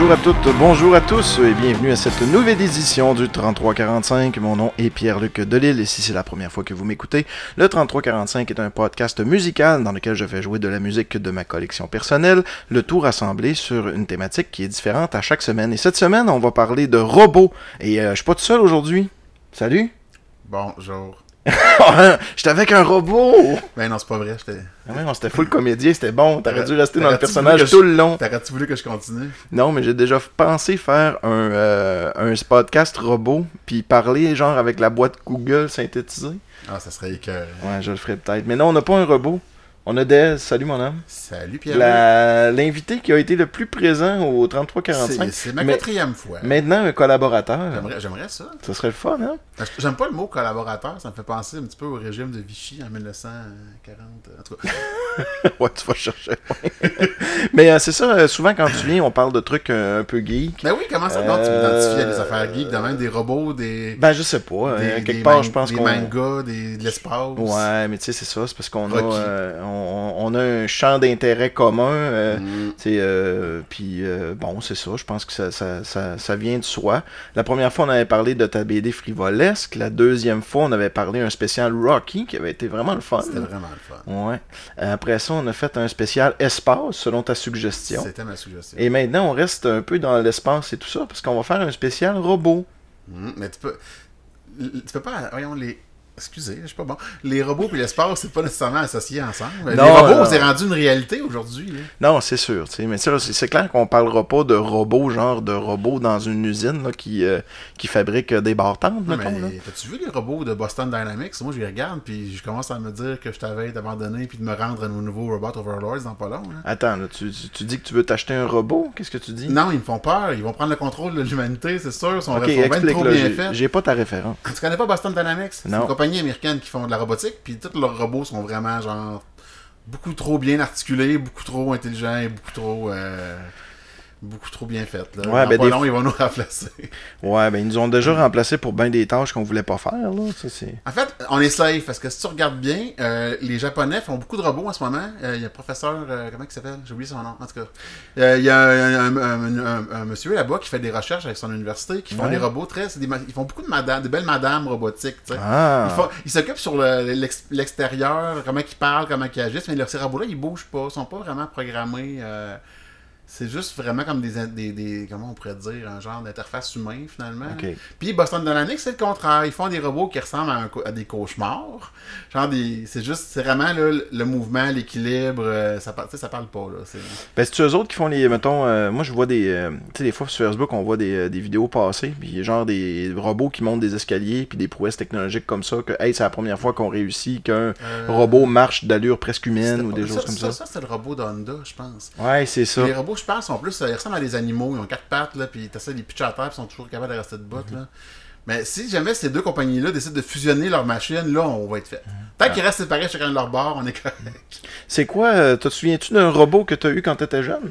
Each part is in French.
Bonjour à toutes, bonjour à tous et bienvenue à cette nouvelle édition du 3345. Mon nom est Pierre-Luc Delille et si c'est la première fois que vous m'écoutez, le 3345 est un podcast musical dans lequel je fais jouer de la musique de ma collection personnelle, le tout rassemblé sur une thématique qui est différente à chaque semaine. Et cette semaine, on va parler de robots et euh, je suis pas tout seul aujourd'hui. Salut Bonjour. J'étais avec un robot Ben non, c'est pas vrai, j'étais... Ah ouais, non, c'était full comédien, c'était bon. T'aurais dû rester dans le personnage je- tout le long. T'aurais-tu voulu que je continue? Non, mais j'ai déjà pensé faire un, euh, un podcast robot, puis parler genre avec la boîte Google synthétisée. Ah, ça serait écœurant. Ouais, je le ferai peut-être. Mais non, on n'a pas un robot. On a Dez. Salut mon homme. Salut Pierre. L'invité qui a été le plus présent au 3345. C'est ma quatrième fois. Maintenant, un collaborateur. J'aimerais, ça. Ça serait le fun, hein? J'aime pas le mot collaborateur, ça me fait penser un petit peu au régime de Vichy en 1940. En tout cas, ouais, tu vas chercher. Mais euh, c'est ça, euh, souvent quand tu viens, on parle de trucs euh, un peu geek. ben oui, comment ça, donc, tu m'identifies à des affaires geeks, de même des robots, des, Ben, je sais pas. des, euh, quelque des part, je pense des qu'on. mangas, des, de l'espace. Ouais, mais tu sais, c'est ça. C'est parce qu'on a, euh, on, on a un champ d'intérêt commun. euh, Mm. euh, puis euh, bon, c'est ça. Je pense que ça, ça, ça, ça vient de soi. La première fois, on avait parlé de ta BD frivolesque. La deuxième fois, on avait parlé un spécial Rocky qui avait été vraiment le fun. C'était vraiment le fun. Ouais. Après ça, on a fait un spécial espace selon ta suggestion. C'était ma suggestion. Et maintenant, on reste un peu dans l'espace et tout ça parce qu'on va faire un spécial robot. Mm, Mais tu peux. Tu peux pas. Voyons, les. Excusez, je suis pas bon. Les robots et l'espace, c'est pas nécessairement associé ensemble. Non, les robots, c'est rendu une réalité aujourd'hui. là. Non, c'est sûr. Mais c'est clair qu'on parlera pas de robots, genre de robots dans une usine là, qui, euh, qui fabrique des bartendes, t'as-tu vu les robots de Boston Dynamics? Moi, je les regarde, puis je commence à me dire que je t'avais d'abandonner puis de me rendre à nos nouveaux Robot Overlords dans pas long. là. Attends, là, tu, tu- tu dis que tu veux t'acheter un robot? Qu'est-ce que tu dis? Non, ils me font peur. Ils vont prendre le contrôle de l'humanité, c'est sûr. Ils sont, ok, sont bien explique, trop bien j'ai- pas ta référence. Tu connais pas Boston Dynamics? C'est Non. une compagnie américaine qui font de la robotique, puis tous leurs robots sont vraiment genre beaucoup trop bien articulés, beaucoup trop intelligents beaucoup trop euh, beaucoup trop bien faits. Là. Ouais, ben, pas des long, ils vont nous remplacer. Ouais, ben ils nous ont déjà remplacés pour bien des tâches qu'on voulait pas faire, là. Ça, c'est... En fait, on est safe parce que si tu regardes bien, euh, les Japonais font beaucoup de robots en ce moment. Euh, Il y a un professeur, euh, comment il s'appelle? J'ai oublié son nom. En tout cas, il y a un, un- un- un- un monsieur là-bas qui fait des recherches avec son université, qui font Ouais. des robots très. des ils font beaucoup de madame, de belles madames robotiques. Ah! Ils, s'occupent sur le- l'ex- l'extérieur, comment ils parlent, comment ils agissent, mais ces robots-là, ils bougent pas, ils sont pas vraiment programmés. C'est juste vraiment comme des, des, des- Comment on pourrait dire Un genre d'interface humain, finalement. Ok. Puis Boston Dynamics, c'est le contraire. Ils font des robots qui ressemblent à, un à des cauchemars. Genre, des, c'est juste. C'est vraiment là, le, mouvement, l'équilibre. euh, ça, ça parle pas, là. C'est- Ben, c'est eux autres qui font les. Mettons, euh, moi, je vois des. euh, tu sais, des fois sur Facebook, on voit des, euh, des vidéos passer, puis genre des robots qui montent des escaliers, puis des prouesses technologiques comme ça, que, hey, c'est la première fois qu'on réussit qu'un robot marche d'allure presque humaine ou des choses comme ça. Ça, c'est le robot d'Honda, je pense. Ouais, c'est ça. Les robots, je pense, sont plus. Ils ressemblent à des animaux. Ils ont quatre pattes, là, puis t'essaies de les pitcher à terre, puis ils sont toujours capables de rester debout, Mhm. là. Mais si jamais ces deux compagnies-là décident de fusionner leurs machines, là, on va être fait. Tant Mhm. qu'ils restent séparés chacun de leur bord, on est correct. C'est quoi, euh, te souviens-tu d'un robot que t'as eu quand t'étais jeune?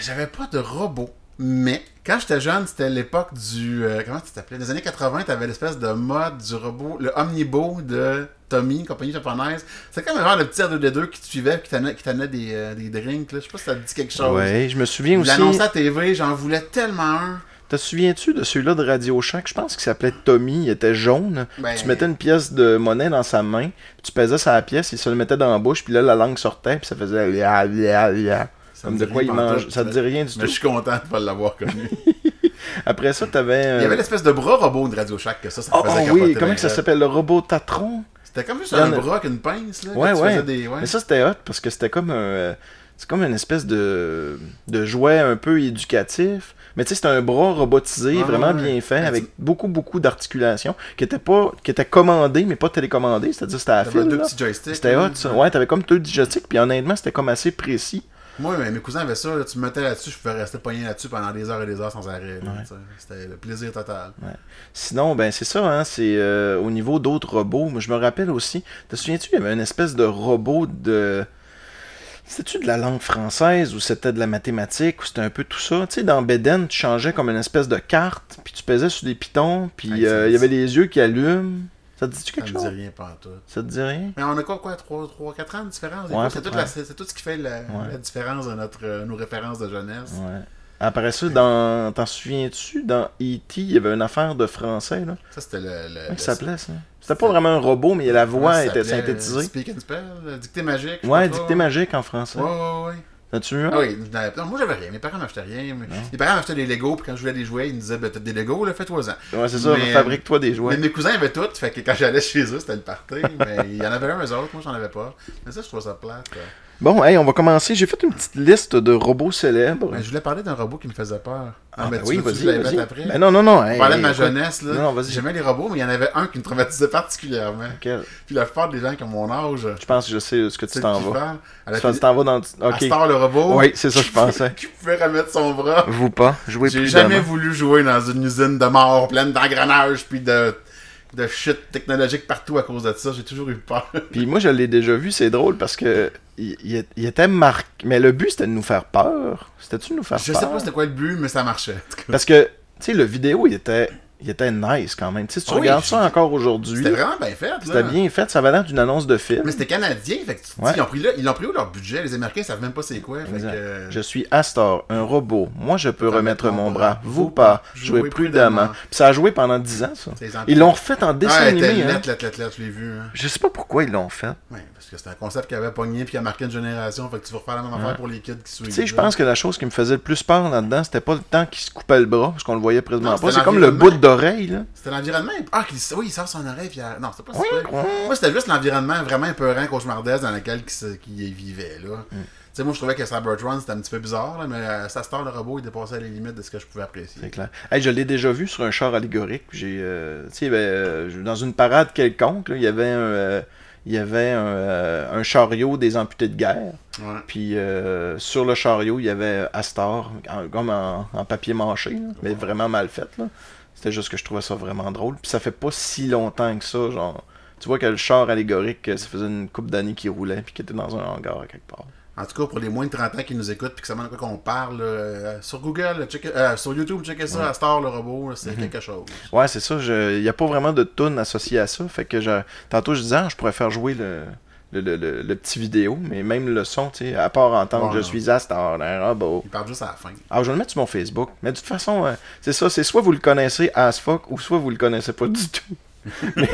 J'avais pas de robot. Mais quand j'étais jeune, c'était l'époque du. euh, comment tu t'appelais Dans les années 80, t'avais l'espèce de mode du robot, le Omnibo de Tommy, une compagnie japonaise. C'est comme un genre de petit R2D2 qui te suivait, qui t'amenait des, euh, des drinks. Là. Je sais pas si ça te dit quelque chose. Ouais, je me souviens aussi. l'annonçais à TV, j'en voulais tellement un. Te souviens-tu de celui-là de Radio Shack? Je pense qu'il s'appelait Tommy, il était jaune. Ben, Tu mettais une pièce de monnaie dans sa main, tu pesais sa pièce, il se le mettait dans la bouche, puis là, la langue sortait, puis ça faisait lia, lia, lia. ça Comme me de quoi il mange. Ça te dit rien du Mais tout. je suis content de pas l'avoir connu. Après ça, t'avais. euh, Il y avait l'espèce de bras robot de Radio Shack que ça, ça Oh, faisait oh oui, comment que ça s'appelle? Le robot Tatron? C'était comme juste un a- bras avec une pince, là. que Ouais, tu ouais. faisais des- ouais. Mais ça, c'était hot parce que c'était comme un. euh, C'est comme une espèce de, de jouet un peu éducatif. Mais tu sais, c'était un bras robotisé, vraiment bien fait, avec beaucoup, beaucoup d'articulations, qui était pas qui était commandé, mais pas télécommandé, c'est-à-dire c'était à fil. deux là. petits joysticks. C'était hot, ça. Ouais, t'avais comme deux digestiques, puis honnêtement, c'était comme assez précis. Moi, mais mes cousins avaient ça, là, tu me mettais là-dessus, je pouvais rester pogné là-dessus pendant des heures et des heures sans arrêt. Ouais. C'était le plaisir total. Sinon, ben c'est ça, hein, c'est euh, au niveau d'autres robots. Moi, je me rappelle aussi, te souviens-tu, il y avait une espèce de robot de. C'était-tu de la langue française ou c'était de la mathématique ou c'était un peu tout ça? Tu sais, dans Beden, tu changeais comme une espèce de carte, puis tu pesais sur des pitons, puis euh, il y avait les yeux qui allument. Ça te dit Ça quelque me dit chose? rien pas tout. Ça te dit rien? Mais on a quoi, quoi 3-4 ans de différence? Ouais, c'est, tout la- c'est tout ce qui fait la, Ouais. la différence de notre, euh, nos références de jeunesse. Ouais. Après ça, dans... t'en souviens-tu, dans E.T., il y avait une affaire de français, là? Ça, c'était le. le ça s'appelait, ça? C'était pas vraiment un robot, mais la voix ça était synthétisée. Speak and Spell, euh, dictée magique. Ouais, dictée magique en français. Ouais, ouais, ouais. T'as-tu eu? Ah oui, n'avais- non, moi j'avais rien. Mes parents m'achetaient rien. Mes parents m'achetaient des Legos, puis quand je voulais les jouer, ils me disaient ben, T'as des Legos, là, fais-toi-en. Ouais, c'est ça, fabrique-toi des jouets. Mais mes cousins avaient tout, fait que quand j'allais chez eux, c'était le party. mais il y en avait un, eux autres, moi j'en avais pas. Mais ça, je trouve ça plate. Bon, hey, on va commencer. J'ai fait une petite liste de robots célèbres. Mais je voulais parler d'un robot qui me faisait peur. Ah, mais ben tu oui, vas-y, mette après? Ben non, non, non. Je hey, parlais de ma jeunesse, là. Non, non, vas-y. J'aimais les robots, mais il y en avait un qui me traumatisait particulièrement. Quel? Puis la plupart des gens qui ont mon âge, Je pense que je sais ce que tu t'en vas. Tu t'en vas dans... à Ok. Star le robot. Oui, c'est ça je pensais. qui pouvait remettre son bras. Vous pas. Jouez J'ai jamais voulu jouer dans une usine de mort pleine d'engrenages puis de, de shit technologique partout à cause de ça. J'ai toujours eu peur. Puis moi, je l'ai déjà vu, c'est drôle parce que il, il- il était marqué. Mais le but, c'était de nous faire peur. C'était-tu de nous faire Je peur? sais pas c'était quoi le but, mais ça marchait. Parce que, tu sais, le vidéo, il était, il était nice quand même. Tu sais, si tu Oui, regardes ça encore aujourd'hui, C'était vraiment bien fait. c'était bien fait. Ça avait l'air d'une annonce de film. Mais c'était canadien, fait que tu te dis, Ouais. ils ont pris là- ils l'ont pris où leur budget? Les Américains savent même pas c'est quoi. Fait Exact. que, Je suis Astor, un robot. Moi, je peux remettre mon bras. bras. Vous pas. Jouez Jouez prudemment. Puis ça a joué pendant 10 ans, ça. c'est Ils l'ont refait en dessin Ah, animé. hein. lettre, lettre, lettre, lettre, je l'ai vu. Hein. Je sais pas pourquoi ils l'ont fait. Parce que c'était un concept qui avait pogné puis qui a marqué une génération. Fait que tu vas refaire la même affaire pour les kids qui suivent. Tu sais, je pense que la chose qui me faisait le plus peur là-dedans, c'était pas le temps qu'il se coupait le bras, parce qu'on le voyait présentement pas. C'est comme le bout l'environnement. Là. C'était l'environnement. Ah, oui, il sort son oreille. Puis, Non, c'est pas oui. Moi, c'était juste l'environnement vraiment épeurant, cauchemardesque dans lequel il, vivait. Là. Mm. Tu sais, moi, je trouvais que Cybertron, c'était un petit peu bizarre, là, mais euh, ça Star, le robot, il dépassait les limites de ce que je pouvais apprécier. C'est clair. Hey, je l'ai déjà vu sur un char allégorique. J'ai, euh, avait, euh, dans une parade quelconque, là, il y avait un, euh, il y avait un, un chariot des amputés de guerre. Ouais. Puis sur le chariot, il y avait Astor, en- comme en, en papier mâché, là, mais vraiment mal fait. Là. C'était juste que je trouvais ça vraiment drôle. Puis ça fait pas si longtemps que ça, genre. Tu vois que le char allégorique, ça faisait une couple d'années qu'il roulait, puis qu'il était dans un hangar à quelque part. En tout cas, pour les moins de 30 ans qui nous écoutent puis qui savent de quoi qu'on parle, euh, sur Google, checker- euh, sur YouTube, checker ça, à Star, le robot, c'est Mhm. quelque chose. Ouais, c'est ça. Il n'y a pas vraiment de tune associée à ça. Fait que je... tantôt, je disais, ah, je pourrais faire jouer le, le, le- le- le petit vidéo, mais même le son, tu sais, à part entendre Ouais, Je non. suis Astor, un robot. Il parle juste à la fin. Alors, je vais le mettre sur mon Facebook. Mais de toute façon, euh, c'est ça. C'est soit vous le connaissez as fuck, ou soit vous le connaissez pas du tout. mais,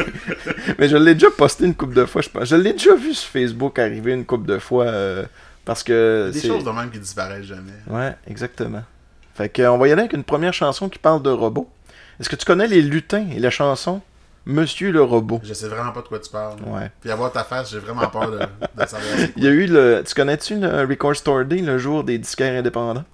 mais je l'ai déjà posté une couple de fois, je pense. Je l'ai déjà vu sur Facebook arriver une couple de fois. euh, parce que. Des choses de même qui disparaissent jamais. Ouais, exactement. Fait que, on va y aller avec une première chanson qui parle de robots. Est-ce que tu connais les lutins et la chanson Monsieur le robot? Je sais vraiment pas de quoi tu parles. Ouais. Puis avoir ta face, j'ai vraiment peur de, de savoir Il y a eu le. Tu connais-tu le Record Store Day, le jour des disquaires indépendants?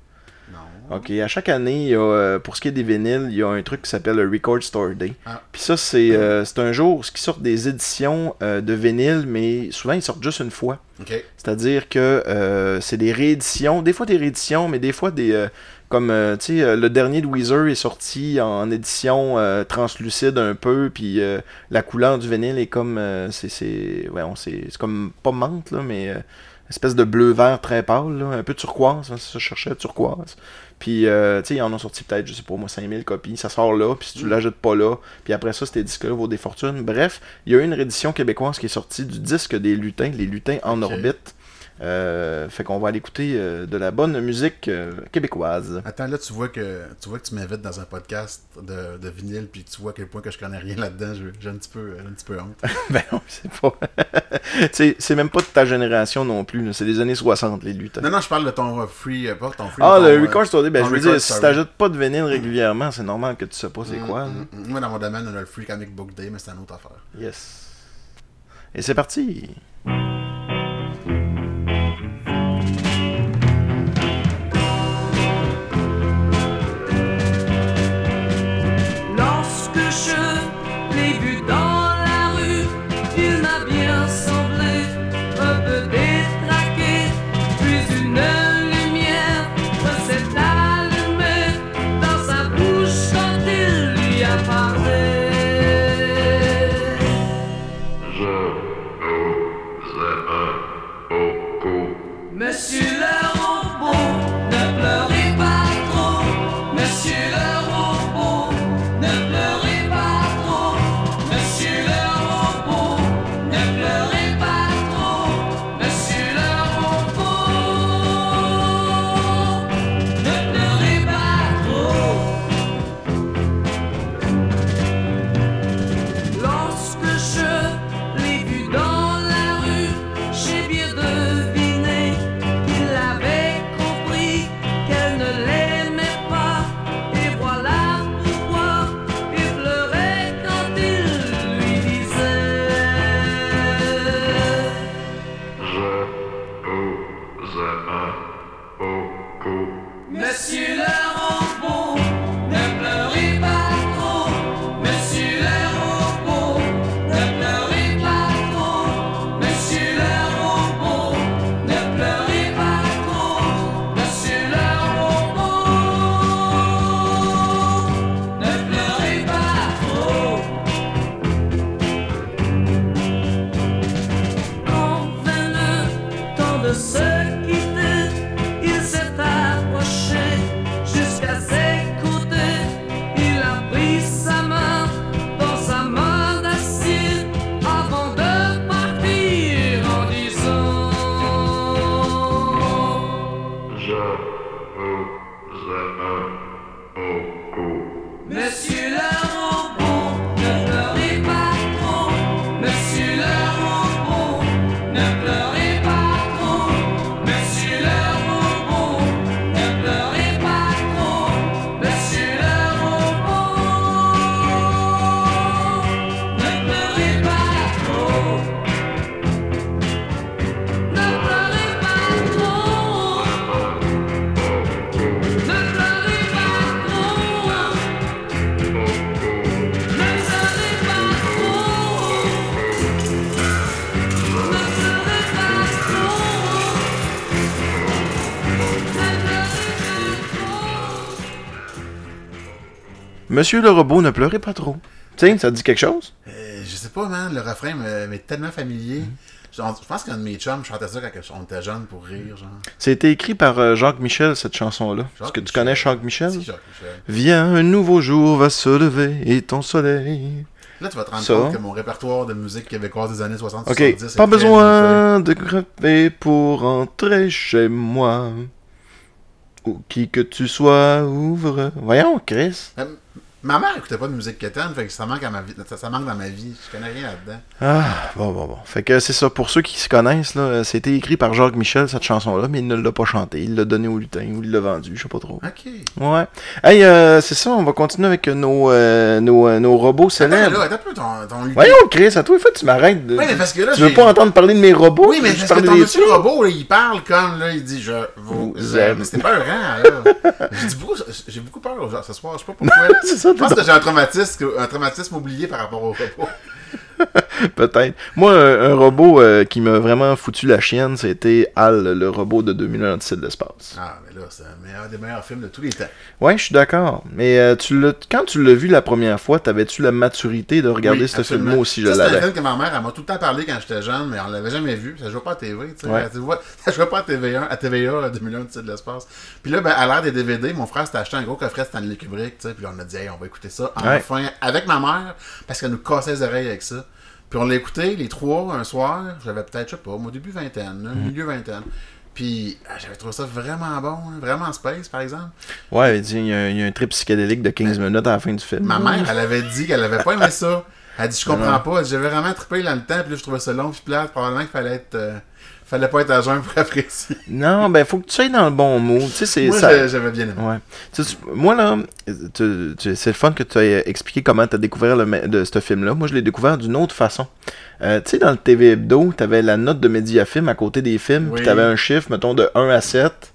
Non. Ok, à chaque année, il y a, euh, pour ce qui est des vinyles, il y a un truc qui s'appelle le Record Store Day. Ah. Puis ça, c'est euh, c'est un jour où ils sortent des éditions euh, de vinyle, mais souvent ils sortent juste une fois. Ok. C'est-à-dire que euh, c'est des rééditions, des fois des rééditions, mais des fois des. Comme, euh, tu sais, euh, le dernier de Weezer est sorti en édition euh, translucide un peu, puis euh, la couleur du vinyle est comme. c'est c'est ouais, on- c'est c'est comme pas menthe, là, mais espèce de bleu-vert très pâle, là, un peu turquoise, hein, c'est ça cherchais, turquoise. Puis, euh, tu sais, ils en ont sorti peut-être, je sais pas moi, 5000 copies. Ça sort là, puis si tu Mm. l'achètes pas là, puis après ça, ces disques-là vaut des fortunes. Bref, il y a eu une réédition québécoise qui est sortie du disque des lutins, les lutins en orbite. Euh, fait qu'on va aller écouter euh, de la bonne musique euh, québécoise. Attends, là, tu vois que tu vois que tu m'invites dans un podcast de, de vinyle, puis tu vois à quel point que je connais rien là-dedans. J'ai un petit peu, un petit peu honte. ben non, c'est pas. c'est même pas de ta génération non plus, c'est des années 60, les lutins. Non, non, je parle de ton free, pas ton free. Ah, ton, le Record Store ben je veux dire, si t'ajoutes pas de vinyle régulièrement, c'est normal que tu sais pas c'est mm, quoi. mm, mm. Moi, dans mon domaine, on a le Free Comic Book Day, mais c'est une autre affaire. Yes. Et c'est parti. Monsieur le robot, ne pleurez pas trop. Tiens, ça te dit quelque chose? Euh, je sais pas, man, le refrain me- m'est tellement familier. Mhm. Genre, je pense qu'un de mes chums chantait ça quand on était jeune pour rire, genre. C'était écrit par euh, Jacques Michel, cette chanson-là. Est-ce que tu connais Jacques Michel? C'est Jacques Michel. Viens, un nouveau jour va se lever et ton soleil. Là, tu vas te rendre Ça. compte que mon répertoire de musique québécoise des années 60-70 Ok, est pas très limité. besoin de crever pour rentrer chez moi. Ou qui que tu sois, ouvre. Voyons, Chris. Ma mère écoutait pas de musique quétaine, fait que ça manque, à ma vie, ça, ça manque dans ma vie. Je connais rien là-dedans. Ah, bon, bon, bon. Fait que c'est ça. Pour ceux qui se connaissent, là, c'était écrit par Jacques Michel, cette chanson-là, mais il ne l'a pas chantée. Il l'a donné au lutin ou il l'a vendu, je sais pas trop. Ok. Ouais. Hey, euh, c'est ça, on va continuer avec nos, euh, nos, euh, nos robots Attends, célèbres. là, attends un peu ton, ton lutin. Voyons, Chris, à toi, il faut que tu m'arrêtes. de- Oui, mais parce que là, tu veux pas entendre parler de mes robots? Oui, mais parce que ton monsieur robot, là, il parle comme, là, il dit je vous, Vous aime. C'était pas un rang, là. J'ai beaucoup- J'ai beaucoup peur genre, ce soir, je sais pas pourquoi. C'est ça, Je pense que j'ai un traumatisme, un traumatisme oublié par rapport au robot. Peut-être. Moi, un, un robot euh, qui m'a vraiment foutu la chienne, c'était Al, le robot de 2001 Odyssée de l'espace. Ah, là, c'est un des meilleurs films de tous les temps. Ouais, je suis d'accord. Mais euh, tu quand tu l'as vu la première fois, t'avais-tu la maturité de regarder Oui, ce absolument. film-là aussi, je Ça, C'est un l'avais. film que ma mère, elle m'a tout le temps parlé quand j'étais jeune, mais on l'avait jamais vu. Ça jouait pas à TV, tu sais. Ouais. Ça jouait pas à TVA, à TVA à 2001, tu sais, de l'espace. Puis là, ben, à l'ère des DVD, mon frère s'était acheté un gros coffret Stanley Kubrick, tu sais. Puis on a dit, hey, on va écouter ça Ouais. enfin avec ma mère, parce qu'elle nous cassait les oreilles avec ça. Puis on l'a écouté, les trois, un soir. J'avais peut-être, je sais pas, au début vingtaine, là, Mm. milieu vingtaine. Puis ah, j'avais trouvé ça vraiment bon, hein, vraiment space, par exemple. Ouais, il y, a, il y a un trip psychédélique de 15 minutes à la fin du film. Ma mère, elle avait dit qu'elle avait pas aimé ça. Elle dit, je comprends Non. pas. J'avais vraiment trippé dans le temps, puis là, je trouvais ça long, puis plate. Probablement qu'il fallait être. euh, fallait pas être à jeun pour apprécier. Non, ben, faut que tu sois dans le bon mood. Tu sais, c'est Moi, ça. j'avais bien aimé. Ouais. Tu sais, tu- moi, là, tu- tu- c'est le fun que tu aies expliqué comment tu as découvert le, de ce film-là. Moi, je l'ai découvert d'une autre façon. Euh, tu sais, dans le TV Hebdo, tu avais la note de Mediafilm à côté des films, Oui. puis tu avais un chiffre, mettons, de 1 à 7.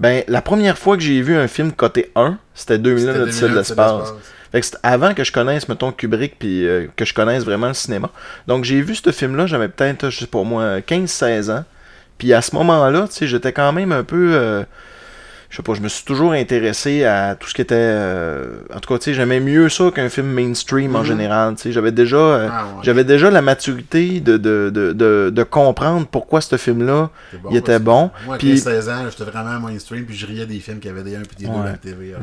Ben, la première fois que j'ai vu un film côté 1, c'était 2000 C'était l'Odyssée de 2001, l'espace. Fait que avant que je connaisse, mettons, Kubrick, puis euh, que je connaisse vraiment le cinéma. Donc, j'ai vu ce film-là, j'avais peut-être, je sais pas moi, 15-16 ans. Puis à ce moment-là, tu sais, j'étais quand même un peu... euh, je sais pas, je me suis toujours intéressé à tout ce qui était... euh, en tout cas, tu sais, j'aimais mieux ça qu'un film mainstream en Mhm. général. Tu sais, j'avais déjà... euh, Ah, ouais. J'avais déjà la maturité de, de, de, de, de comprendre pourquoi ce film-là, C'est bon, il était bon. Moi, à Puis- 16 ans, j'étais vraiment mainstream, puis je riais des films qui avaient des 1 puis des 2 Ouais, à la TV.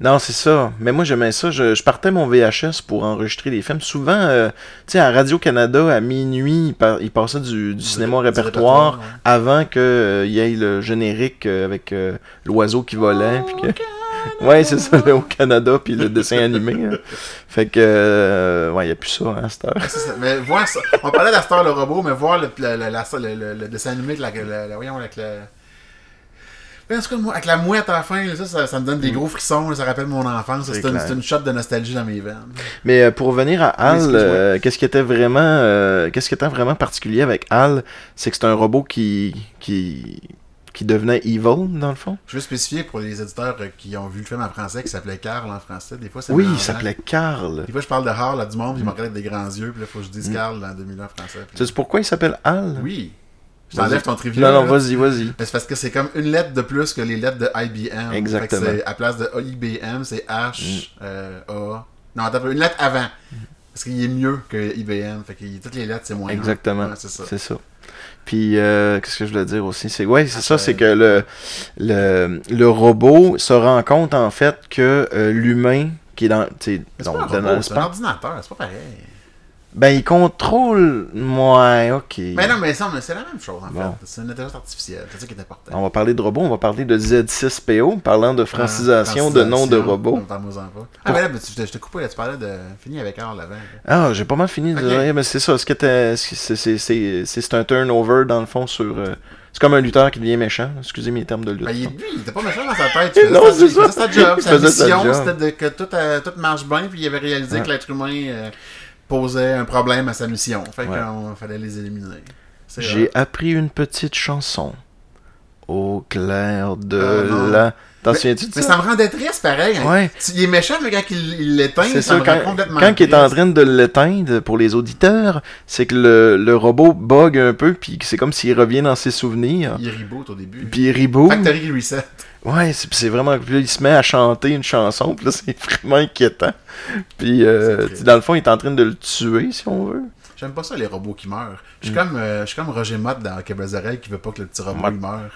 Non, c'est ça. Mais moi, j'aimais ça. Je, je partais mon VHS pour enregistrer les films. Souvent, euh, tu sais, à Radio-Canada, à minuit, il, par- il passait du, du cinéma répertoire ouais. avant qu'il y ait le générique euh, avec euh, l'oiseau qui volait. puis que... Ouais, c'est ça, le au Canada, puis le dessin animé. là. Fait que, euh, ouais, il n'y a plus ça hein, cette heure. C'est ça. Mais voir ça. On parlait d'Astor le robot, mais voir le, le, le, la- le- le- le dessin animé avec la, la- la- voyons, avec la. Ouais, en tout cas, moi, avec la mouette à la fin, là, ça, ça, ça me donne des gros frissons, là, ça rappelle mon enfance. C'est une, une shot de nostalgie dans mes veines. Mais euh, pour revenir à Al, excuse-moi. euh, qu'est-ce qui était vraiment, euh, qu'est-ce qui était vraiment particulier avec Al, c'est que c'est un robot qui, qui, qui devenait evil dans le fond? Je veux spécifier pour les éditeurs qui ont vu le film en français qui s'appelait Carl en français. Des fois, Oui, il s'appelait Karl. Des fois, je parle de Harl à du monde, puis ils me regardent avec des grands yeux, puis là, il faut que je dise Carl en 2001 en français. puis- Tu sais pourquoi il s'appelle Al? Oui. Je t'enlève ton trivia. Non, non, vas-y, vas-y. Mais c'est parce que c'est comme une lettre de plus que les lettres de IBM. Exactement. Fait que à place de IBM, c'est H, euh, A. Non, attends, une lettre avant. Parce qu'il est mieux que IBM. Fait que toutes les lettres, c'est moins. Exactement. Ouais, c'est ça. C'est ça. Puis, euh, qu'est-ce que je voulais dire aussi? C'est ouais, c'est Ah, ça, c'est que le, le, le robot se rend compte en fait que euh, l'humain qui est dans, c'est pas robot, un ordinateur, c'est pas pareil. Ben il contrôle. Ouais, ok. Mais non, mais ça, c'est la même chose en Bon. fait. C'est une intelligence artificielle, c'est ça qui est important. On va parler de robots, on va parler de Z6PO, parlant de francisation de noms de pas. Ah, mais là, tu- je t'ai coupé, là, tu parlais de. Fini avec Carl avant. Ah, j'ai pas mal fini de Ok. dire, mais c'est ça. Ce c'est, un turnover dans le fond sur. euh, c'est comme un lutteur qui devient méchant. Excusez mes termes de lutte. Ben, il, lui, il était pas méchant dans sa tête. Il faisait, Non, sa, il faisait sa job. Il Sa mission, c'était de, que tout, euh, tout marche bien, puis il avait réalisé Ouais. que l'être humain euh, posait un problème à sa mission. Fait Ouais. qu'il fallait les éliminer. J'ai appris une petite chanson. Au clair de non. la T'en Mais- souviens-tu de Mais ça? me rendait triste, pareil. Ouais. Il est méchant, mais quand il il l'éteint, C'est ça me quand, complètement quand il est en train de l'éteindre, pour les auditeurs, c'est que le, le robot bug un peu, puis c'est comme s'il revient dans ses souvenirs. Il reboot au début. Puis il reboot. Factory Reset. Ouais, c'est c'est vraiment. Puis là, il se met à chanter une chanson, puis là, c'est vraiment inquiétant. Puis, euh, dans le fond, il est en train de le tuer, si on veut. J'aime pas ça, les robots qui meurent. Je suis Mm. comme, euh, comme Roger Mott dans oreilles qui veut pas que le petit robot Mott. il meure.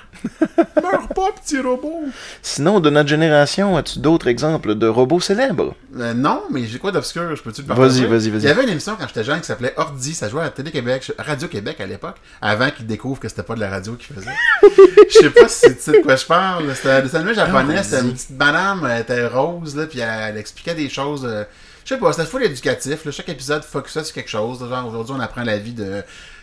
Meurs pas, petit robot! Sinon, de notre génération, as-tu d'autres exemples de robots célèbres? Euh, non, mais j'ai quoi d'obscur? Je peux-tu le partager? Vas-y, vas-y, Il y vas-y. avait une émission quand j'étais jeune qui s'appelait Ordi. Ça jouait à Télé-Québec, Radio-Québec à l'époque, avant qu'ils découvrent que c'était pas de la radio qu'ils faisaient. Je sais pas si tu sais de quoi je parle. C'était un dessin japonais. C'était une vas-y. petite madame, elle était rose, là, puis elle, elle expliquait des choses. euh, je sais pas, c'était full éducatif. Là. Chaque épisode focusait sur quelque chose. Genre, aujourd'hui, on apprend la vie de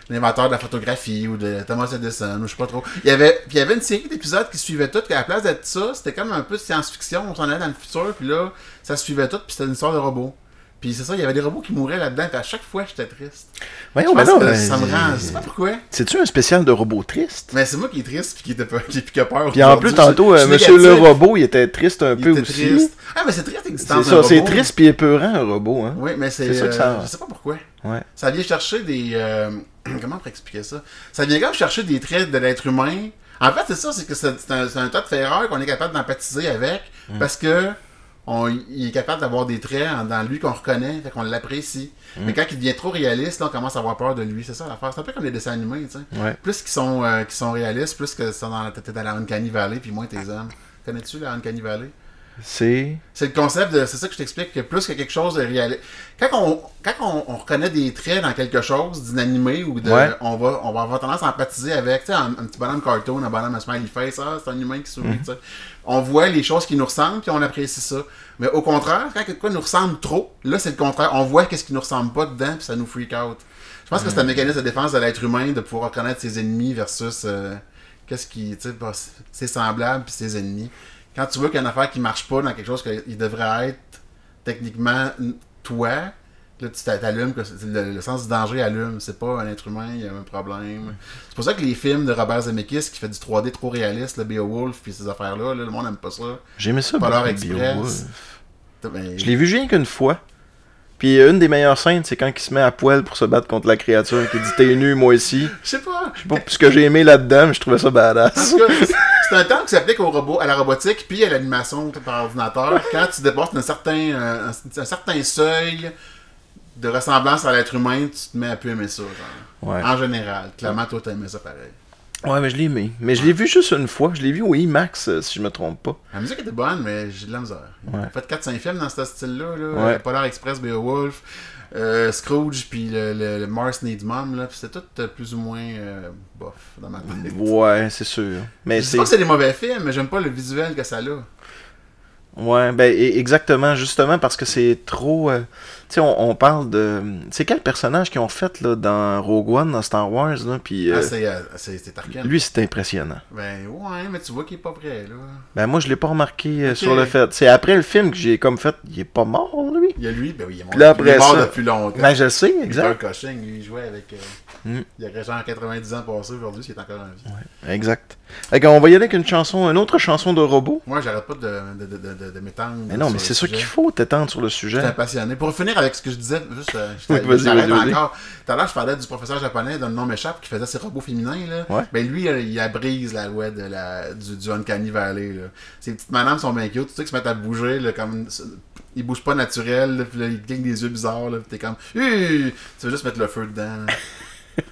l'inventeur de la photographie ou de Thomas Edison ou je sais pas trop. Il y avait, il y avait une série d'épisodes qui suivaient tout, qu'à la place d'être ça, c'était comme un peu de science-fiction, on s'en allait dans le futur, puis là, ça suivait tout, puis c'était une histoire de robots. Puis c'est ça, il y avait des robots qui mouraient là-dedans, puis à chaque fois, j'étais triste. Voyons, Je mais pense non, que ben, ça me rend... Je c'est- sais pas pourquoi, C'est-tu un spécial de robots tristes mais c'est moi qui est triste, puis qui, était qui, a peur. Puis en plus, tantôt, Je- euh, je Monsieur le robot, il était triste un Il peu était aussi. triste. Ah, mais c'est triste C'est l'existence ça, d'un c'est robot. triste puis épeurant, un robot, hein. Oui, mais c'est. C'est ça que euh, ça- Je sais pas pourquoi. Ouais. Ça vient chercher des. euh, comment on pourrait expliquer ça? Ça vient comme chercher des traits de l'être humain. En fait, c'est ça, c'est que c'est c'est un, c'est un tas de ferreur qu'on est capable d'empathiser avec Mm. parce que on, il est capable d'avoir des traits dans lui qu'on reconnaît, fait qu'on l'apprécie. Mm. Mais quand il devient trop réaliste, là, on commence à avoir peur de lui. C'est ça l'affaire. C'est un peu comme les dessins animés, tu sais. Ouais. Plus qu'ils sont, euh, sont réalistes, plus que sont dans, t'es dans la Uncanny Valley, puis moins tes aimes. Connais-tu la Uncanny Valley? C'est. c'est le concept de. C'est ça que je t'explique, que plus que quelque chose de réaliste. Quand, on, quand on, on reconnaît des traits dans quelque chose, d'inanimé ou de. Ouais. On, va, on va avoir tendance à empathiser avec, tu sais, un, un petit bonhomme cartoon, un bonhomme à smiley face, ah, c'est un humain qui sourit, tu sais. On voit les choses qui nous ressemblent, puis on apprécie ça. Mais au contraire, quand quelque chose nous ressemble trop, là, c'est le contraire. On voit qu'est-ce qui nous ressemble pas dedans, puis ça nous freak out. Je pense que c'est un mécanisme de défense de l'être humain de pouvoir reconnaître ses ennemis versus euh, qu'est-ce qui, tu sais, bah, ses semblables puis ses ennemis. Quand tu vois qu'il y a une affaire qui marche pas dans quelque chose qu'il devrait être techniquement toi, là tu t'allumes, le, le sens du danger allume. C'est pas un être humain, il y a un problème. C'est pour ça que les films de Robert Zemeckis qui fait du 3D trop réaliste, le Beowulf puis ces affaires-là, là, le monde aime pas ça. J'aimais ça, Polar Express. Beowulf. Ben, Je l'ai vu rien qu'une fois. Puis euh, une des meilleures scènes, c'est quand il se met à poil pour se battre contre la créature qui dit T'es nu, moi aussi. Je sais pas. Je sais pas ce que j'ai aimé là-dedans, mais je trouvais ça badass. c'est- un terme qui s'applique au robot, à la robotique, puis à l'animation par ordinateur. Quand tu dépasses un certain, un, un certain seuil de ressemblance à l'être humain, tu te mets à plus aimer ça. genre. Ouais. En général. Clairement, toi, t'aimais ça pareil. Ouais, mais je l'ai aimé. Mais je l'ai vu juste une fois. Je l'ai vu au IMAX, euh, si je me trompe pas. La musique était bonne, mais j'ai de la misère. Ouais. fait 4-5 films dans ce style-là. Là. Ouais. Euh, Polar Express, Beowulf, euh, Scrooge, puis le, le- le Mars Needs Mom. Là. Puis c'était tout plus ou moins euh, bof dans ma tête. Ouais, c'est sûr. Mais Je c'est. pas que c'est des mauvais films, mais j'aime pas le visuel que ça a. Ouais, ben e- exactement, justement parce que c'est trop. euh, Tu sais, on, on parle de. C'est quel personnage qu'ils ont fait là, dans Rogue One, dans Star Wars, là, puis. euh, Ah, c'est, euh, c'est, c'est Tarkin. lui, c'était impressionnant. Ben ouais, mais tu vois qu'il est pas prêt, là. Ben moi, je l'ai pas remarqué euh, sur le fait. C'est après le film que j'ai comme fait. Il est pas mort, lui. Il y a lui, ben oui, il est mort, il est mort ça- depuis longtemps. Ben je le sais, Peter exact. Cushing, lui, il jouait avec... euh, Mm. Il y a genre 90 ans passés aujourd'hui, s'il est encore en vie. Exact. Qu'on va y aller avec une chanson, une autre chanson de robot. Moi, j'arrête pas de, de, de, de, m'étendre. Mais non, mais c'est ça sujet. qu'il faut, t'étendre sur le Je sujet. suis passionné. Pour finir avec ce que je disais, juste, euh, je Oui, vas-y, encore. Tout à l'heure, je parlais du professeur japonais dont le nom m'échappe qui faisait ses robots féminins. Là. Ouais. Ben lui, euh, il abrise la loi de la, du, du Uncanny Valley. Là. Ces petites madames sont bien cute. Tu sais, qui se mettent à bouger là, comme. Ils bougent pas naturel, là, puis là, ils clignent des yeux bizarres, là, t'es comme. Tu veux juste mettre le feu dedans.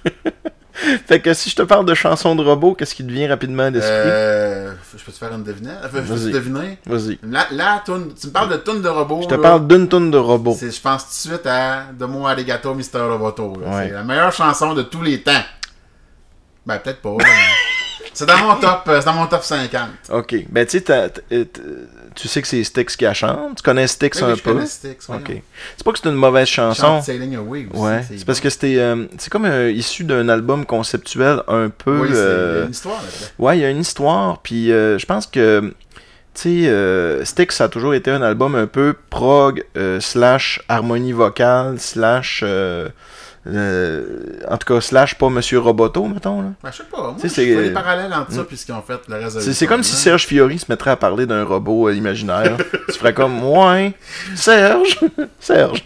Fait que si je te parle de chansons de robot, qu'est-ce qui te vient rapidement à l'esprit? Euh, je peux te faire une devinette? Je peux Vas-y. te deviner? Vas-y. La, la toune- tu me parles de toune de robot. Je te là. parle d'une tonne de robot. C'est- Je pense tout de suite à De moi Arigato, Mr. Roboto. Ouais. C'est la meilleure chanson de tous les temps. Ben, peut-être pas. mais c'est dans mon top, euh, c'est dans mon top 50. Ok. Ben tu sais, tu sais que c'est Styx qui la chante? Tu connais Styx Oui, un je peu? connais Styx. Ok. C'est pas que c'est une mauvaise chanson. Chante Sailing Away aussi. Ouais. C'est parce que c'était. euh, c'est comme euh, issu d'un album conceptuel un peu. Oui, c'est il y a une histoire là-dedans. Ouais, il y a une histoire, puis euh, je pense que, tu sais, euh, Styx, a toujours été un album un peu prog, euh, slash harmonie vocale, slash euh, euh, en tout cas, slash pas Monsieur Roboto, mettons. Là. Ben, je sais pas. Moi, je fais c'est- des parallèles entre ça et ce qu'ils ont fait le reste de C'est, c'est comme si. Serge Fiori se mettrait à parler d'un robot euh, imaginaire. tu ferais comme, ouais, Serge, Serge.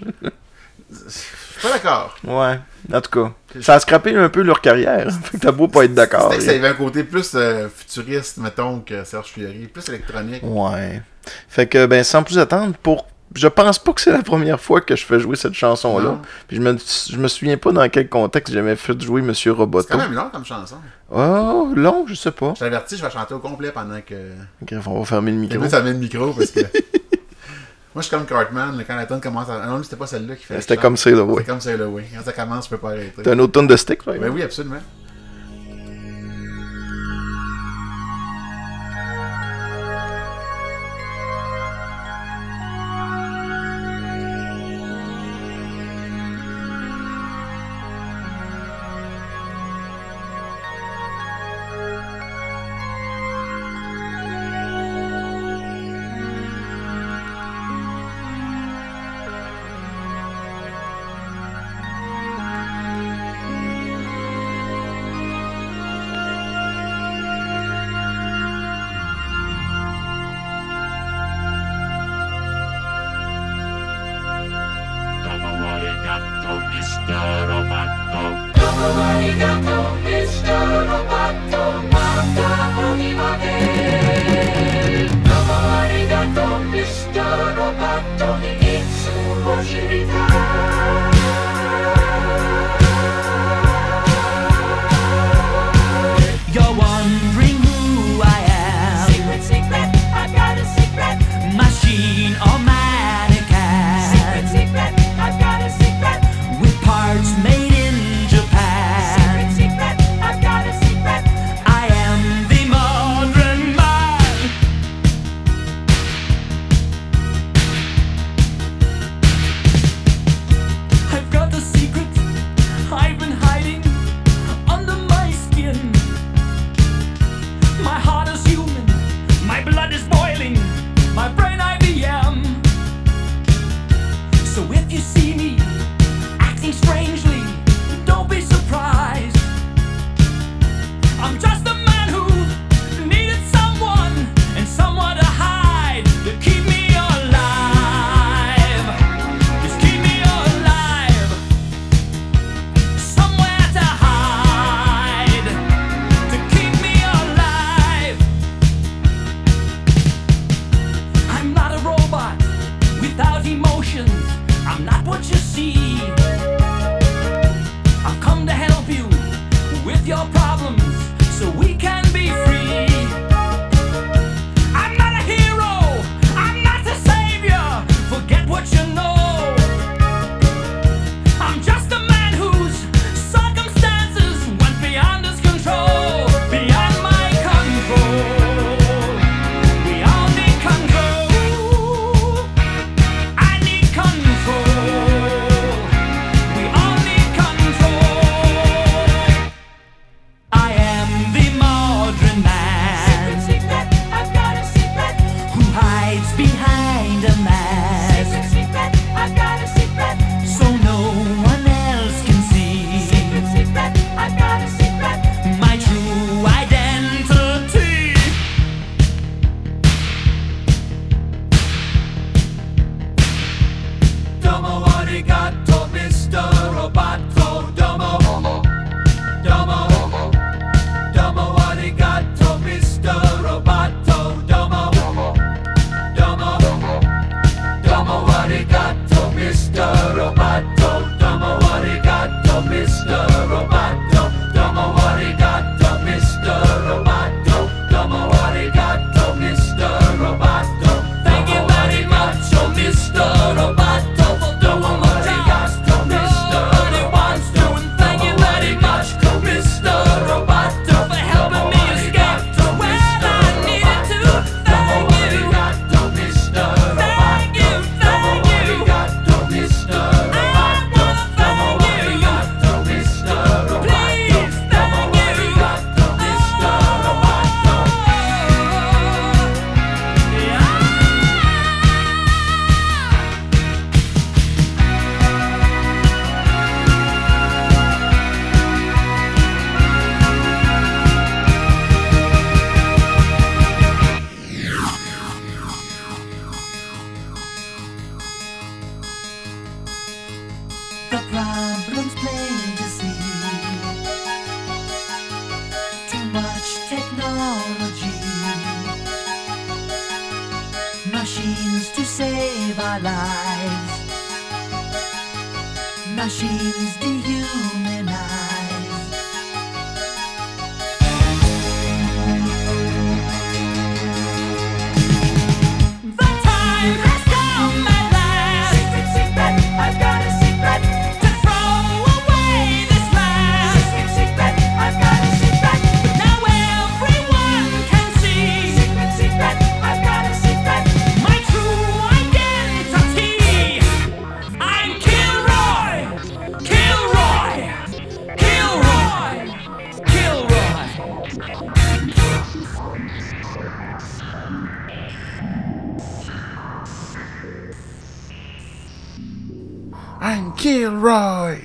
Je suis pas d'accord. Ouais, en tout cas. Ça a scrappé un peu leur carrière. fait que t'as beau pas être d'accord. C'était que ça avait un côté plus euh, futuriste, mettons, que Serge Fiori, plus électronique. Ouais. Fait que, ben, sans plus attendre, pour. Je pense pas que c'est la première fois que je fais jouer cette chanson-là. Puis je me, je me souviens pas dans quel contexte j'avais fait jouer Monsieur C'est Roboto. quand même long comme chanson. Oh, long, je sais pas. Je t'avertis, je vais chanter au complet pendant que. Ok, on va fermer le micro. met le micro parce que. Moi, je suis comme Cartman, là, quand la tonne commence à. Ah Non, c'était pas celle-là qui fait. C'était comme ça, là, oui. C'est comme ça, là, oui. Quand ça commence, je peux pas arrêter. T'as un autre tonne de stick, par Ben oui, absolument. Robot without emotions. I'm not what you see. I've come to help you with your problems so we can be free. Machines to save our lives. Machines dehumanize. Kilroy!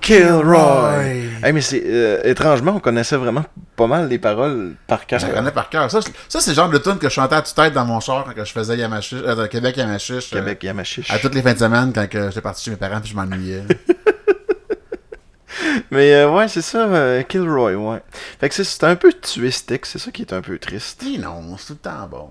Kilroy! Hey, mais c'est euh, étrangement, on connaissait vraiment pas mal les paroles par cœur. Je connais par cœur. Ça, c'est- ça, c'est le genre de tune que je chantais à toute-tête dans mon char quand je faisais Yamachiche, euh, Québec Yamachiche. euh, Québec, Yamachiche. à toutes les fins de semaine quand j'étais parti chez mes parents puis je m'ennuyais. Mais euh, ouais, c'est ça, Kilroy, ouais. Fait que c'est- un peu tuistique, c'est ça qui est un peu triste. Dis non, c'est tout le temps bon.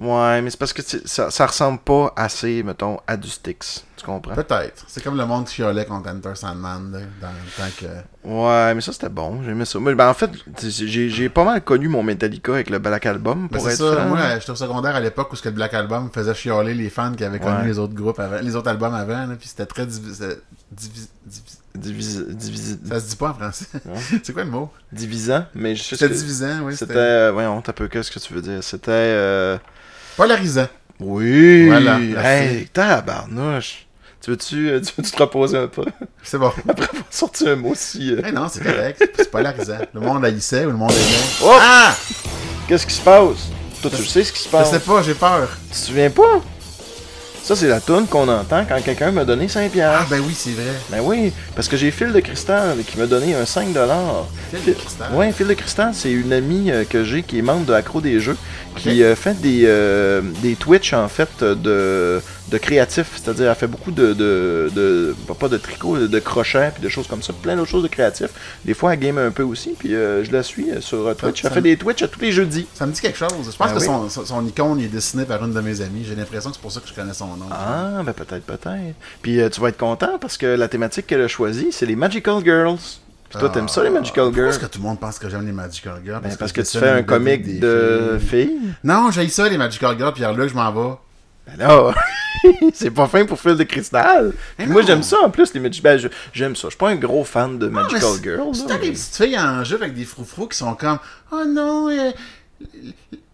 Ouais, mais c'est parce que ça, ça ressemble pas assez, mettons, à du Styx. Tu comprends? Peut-être. C'est comme le monde qui chialait contre Enter Sandman là, dans le temps que. Ouais, mais ça c'était bon, j'aimais ça. Moi, ben, en fait, j'ai pas mal connu mon Metallica avec le Black Album, Ben, pour être ça, franc. moi j'étais au secondaire à l'époque où ce que le Black Album faisait chialer les fans qui avaient connu Ouais. les autres groupes avant, les autres albums avant, là, puis c'était très divi- c'était divi- divi- Divisi- divisi- Ça se dit pas en français. C'est quoi le mot? divisant, mais je C'était que- divisant, oui. C'était. C'était euh, Voyons, t'as peu, qu'est-ce que tu veux dire? C'était. euh, polarisant. Oui! Voilà, hey, tabarnouche! Tu veux-tu, euh, tu veux-tu te reposer un peu? C'est bon. Après avoir sorti un mot si. euh, Eh non, c'est correct. C'est- polarisant. Le monde haïssait ou le monde aimait. Oh! Ah! Qu'est-ce qui se passe? Toi, tu le sais ce qui se Je passe. sais pas, j'ai peur. Tu te souviens pas? Ça, c'est la toune qu'on entend quand quelqu'un m'a donné 5$. Ah, ben oui, c'est vrai. Ben oui, parce que j'ai Phil de Cristal qui m'a donné un 5$. Phil de Cristal? Ouais, Phil de Cristal, c'est une amie euh, que j'ai qui est membre de Accro des Jeux, qui euh, fait des, euh, des Twitch en fait de, de créatifs, c'est-à-dire elle fait beaucoup de, de, de pas- de tricot, de, crochets puis de choses comme ça, plein d'autres choses de créatifs. Des fois elle game un peu aussi, puis euh, je la suis sur Twitch. Ça- Elle fait des Twitch à tous les jeudis. Ça me dit quelque chose. Je pense Ben que oui? son, son, icône est dessiné par une de mes amies. J'ai l'impression que c'est pour ça que je connais son nom. Ah, ben peut-être, peut-être. Puis euh, tu vas être content parce que la thématique qu'elle a choisie, c'est les Magical Girls. Puis toi, t'aimes ça les Magical Ah, Pourquoi Girls? est-ce que tout le monde pense que j'aime les Magical Girls? Ben, parce que tu fais un des de filles. filles? Non, j'ai ça, les Magical Girls, puis là, je m'en vais. Ben là, c'est pas fin pour Phil de Cristal. Puis moi, j'aime ça en plus, les Magic. Ben, j'aime ça. Je suis pas un gros fan de Magical Girls. C'est là, tant des petites filles en jeu avec des froufrous qui sont comme Oh non, euh,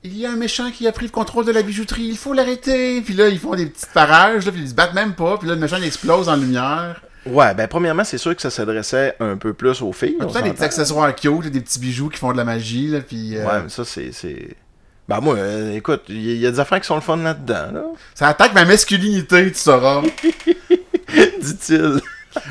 il y a un méchant qui a pris le contrôle de la bijouterie, il faut l'arrêter. Puis là, ils font des petites parages, là, puis ils se battent même pas. Puis là, le méchant il explose en lumière. Ouais, ben, premièrement, c'est sûr que ça s'adressait un peu plus aux filles. Temps, des petits accessoires cute, des petits bijoux qui font de la magie. Là, puis, euh, Ouais, mais ça, c'est. c'est- Ben, moi, euh, écoute, il y, il y a des affaires qui sont le fun là-dedans, là. Ça attaque ma masculinité, tu sauras. Dit-il.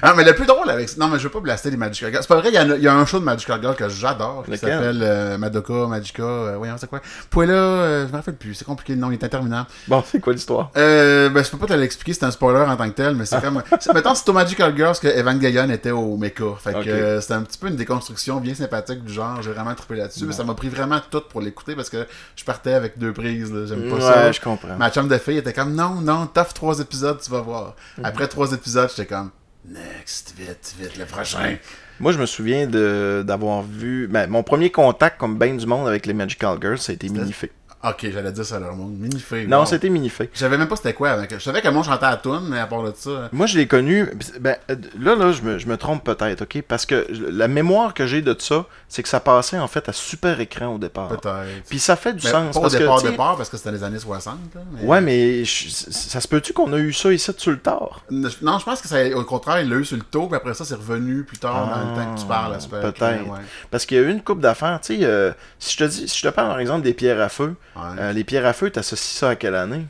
Ah, mais le plus drôle avec Non, mais je veux pas blaster les Magical Girls. C'est pas vrai, il y, a, il y a un show de Magical Girls que j'adore qui s'appelle euh, Madoka, Magica. Euh, voyons, c'est quoi Poila, euh, je me rappelle plus. C'est compliqué le nom, il est interminable. Bon, c'est quoi l'histoire? Euh, ben, je peux pas te l'expliquer, c'est un spoiler en tant que tel, mais c'est comme. c'est- Mettons, c'est au Magical Girls que Evangelion était au Mecha. Fait que c'était un petit peu une déconstruction bien sympathique du genre. J'ai vraiment trippé là-dessus, mais ça m'a pris vraiment tout pour l'écouter parce que je partais avec deux prises. J'aime pas Ouais, ça. je comprends. Ma chum de fille était comme non, non, tough trois épisodes, tu vas voir. Mhm. Après trois épisodes, j'étais comme next, vite, vite, le prochain. Moi, je me souviens de- d'avoir vu. Ben, mon premier contact, comme ben du monde, avec les Magical Girls, ça a été Minifé. Ok, j'allais dire ça à leur monde. Minifée. Non, wow. c'était Minifé. Je savais même pas c'était quoi. que- Je savais que moi chantais à la toune, mais à part de ça. Moi, je l'ai connu. Ben, euh, là, là, je me, je me trompe peut-être, OK? Parce que la mémoire que j'ai de ça, c'est que ça passait en fait à super écran au départ. Peut-être. Puis ça fait du Mais sens. pas au départ, que, départ, parce que c'était les années 60. Là, mais... Ouais, mais je- ça se peut-tu qu'on a eu ça ici sur le tard? Non, je pense que ça, au contraire, il l'a eu sur le taux, puis après ça, c'est revenu plus tard dans le temps que tu parles. Ah, peut-être. Ouais. Parce qu'il y a eu une coupe d'affaires. Tu sais, euh, si je te dis, si je te parle par exemple des pierres à feu, Ouais. euh, les pierres à feu, t'associes ça à quelle année?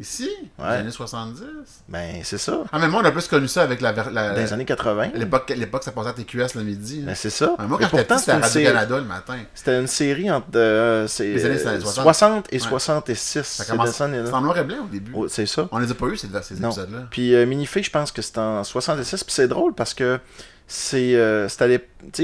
Ici, Ouais. les années 70. Ben, c'est ça. Ah, mais moi, on a plus connu ça avec la. la- Dans les années 80. L'époque, l'époque, ça passait à TQS le midi. Ben, c'est ça. Moi, quand j'étais c'était série- Radio-Canada le matin. C'était une série entre euh, Les années euh, 60. 60 et Ouais. 66. Ça commence. C'était en noir et blanc au début. Oh, c'est ça. On les a pas eu, ces, ces épisodes-là. Puis euh, Minifé, je pense que c'est en 66. Puis c'est drôle parce que c'est euh,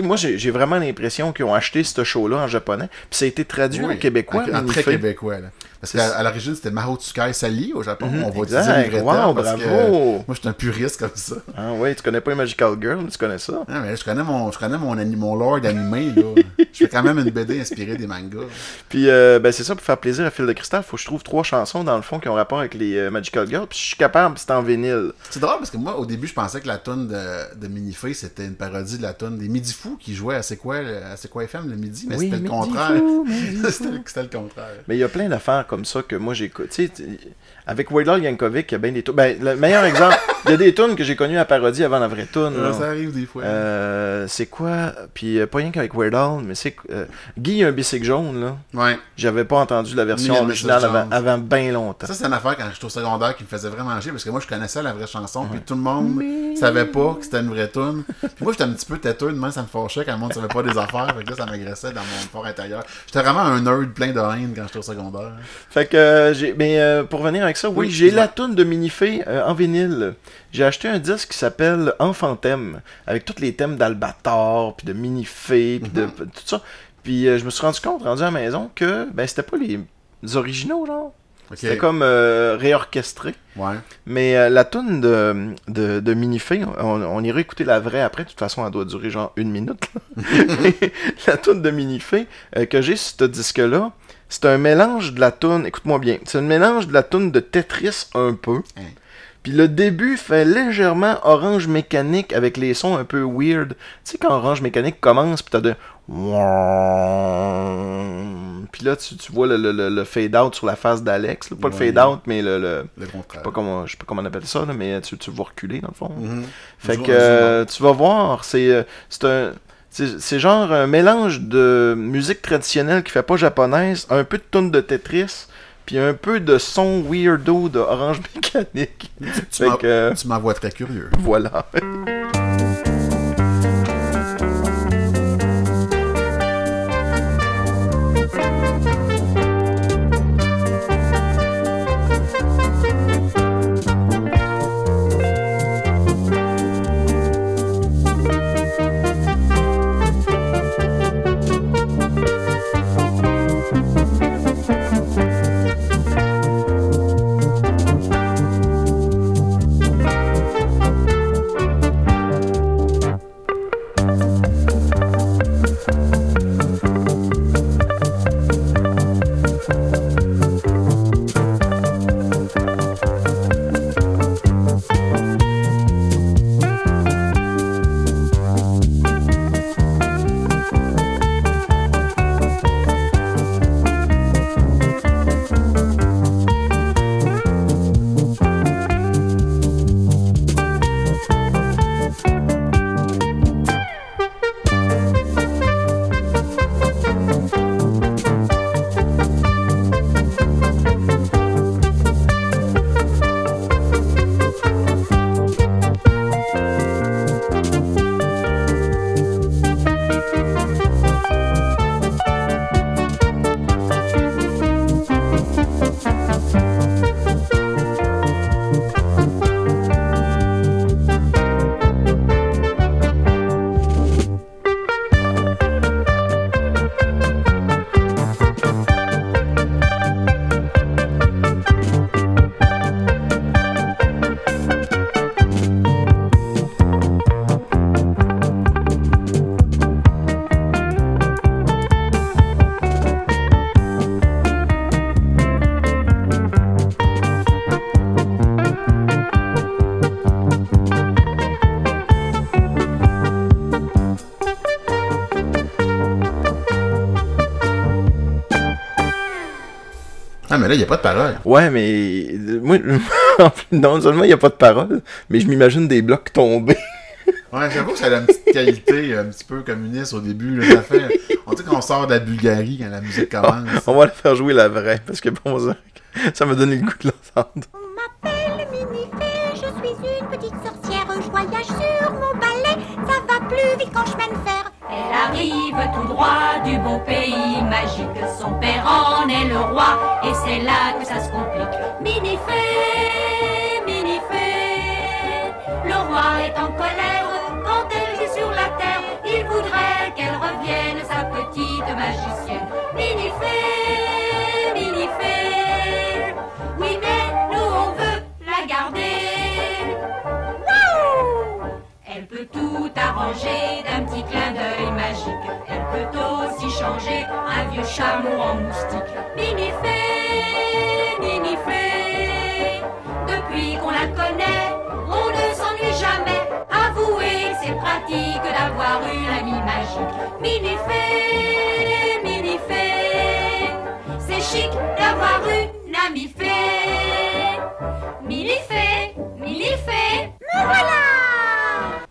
moi j'ai vraiment l'impression qu'ils ont acheté ce show-là en japonais, puis ça a été traduit Oui, en québécois. En, en très québécois, là. Parce qu'à l'origine, c'était Mahotsukai Sally au Japon. Mhm, On va exact. utiliser les vrais Wow, termes parce que bravo. moi, je suis un puriste comme ça. Ah ouais, tu connais pas Magical Girl, mais tu connais ça. Ah, mais je connais mon, je connais mon, lore je fais quand même une BD inspirée des mangas. Puis euh, ben c'est ça, pour faire plaisir à Phil de Cristal, faut que je trouve trois chansons dans le fond qui ont rapport avec les euh, Magical Girls, puis je suis capable, c'est en vinyle. C'est drôle parce que moi, au début, je pensais que la tune de, de Minifee, c'était une parodie de la tune des Midi Fous qui jouaient à C'est quoi, à quoi FM le midi, mais Oui, c'était le contraire. C'était le contraire. Mais il y a plein d'affaires comme ça que moi j'écoute. Tu sais, t- avec Waylon Yankovic, il y a bien des tunes. Ben, le meilleur exemple, il y a des tunes que j'ai connues à parodie avant la vraie tune. Ça arrive des fois. Euh, c'est quoi? Puis euh, pas rien qu'avec Al, mais c'est. euh, Guy a un bicycle jaune, là. Ouais. J'avais pas entendu la version originale avant, bien longtemps. Ça, c'est une affaire quand j'étais au secondaire qui me faisait vraiment chier parce que moi, je connaissais la vraie chanson, puis tout le monde savait pas que c'était une vraie tune. Puis moi, j'étais un petit peu têteux, de ça me fâchait quand le monde savait pas des affaires. Fait que là, ça m'agressait dans mon fort intérieur. J'étais vraiment un nerd plein de haine quand j'étais au secondaire. Fait que, euh, j'ai, mais euh, pour revenir avec ça, oui, Oui, j'ai la toune de Minifee euh, en vinyle. J'ai acheté un disque qui s'appelle Enfant Thème, avec tous les thèmes d'Albator, puis de Minifee, puis de tout ça. Puis euh, je me suis rendu compte, rendu à la maison, que ben c'était pas les, les originaux, genre. C'était comme euh, réorchestré. Ouais. Mais la toune de, de, de Minifee, on, on ira écouter la vraie après. De toute façon, elle doit durer genre une minute. la toune de Minifee euh, que j'ai sur ce disque-là, c'est un mélange de la toune. Écoute-moi bien. C'est un mélange de la toune de Tetris un peu. Hein. Puis le début fait légèrement orange mécanique avec les sons un peu weird. Tu sais, quand orange mécanique commence, puis t'as de. Puis là, tu, tu vois le, le- le- fade-out sur la face d'Alex. Pas le fade-out, mais le- le, Le contraire. pas comment, je sais pas comment on appelle ça, là, mais tu, tu vas reculer dans le fond. Mhm. Fait que euh, tu vas voir, c'est euh, c'est un c'est genre un mélange de musique traditionnelle qui fait pas japonaise, un peu de tune de Tetris, puis un peu de son weirdo de Orange Mécanique. Tu euh, Tu m'envoies très curieux. voilà. Mais là, il n'y a pas de parole. Ouais, mais euh, moi, en plus, non seulement il n'y a pas de parole, mais je m'imagine des blocs tombés. Ouais, j'avoue que ça a une petite qualité un petit peu communiste au début. Là, ça fait... On dit qu'on sort de la Bulgarie quand la musique commence. On va la faire jouer la vraie, parce que bon, ça, ça m'a donné le goût de l'entendre. On m'appelle Minifée, je suis une petite sorcière, je voyage sur mon balai, ça va plus vite quand je mène faire tout droit du beau pays magique. Son père en est le roi, et c'est là que ça se complique. Minifée, Minifée, le roi est en colère quand elle est sur la terre. Il voudrait qu'elle revienne, sa petite magicienne. Minifée. D'avoir une amie magique. Minifée, Minifée, c'est chic d'avoir une amie fée. Minifée, Minifée, me voilà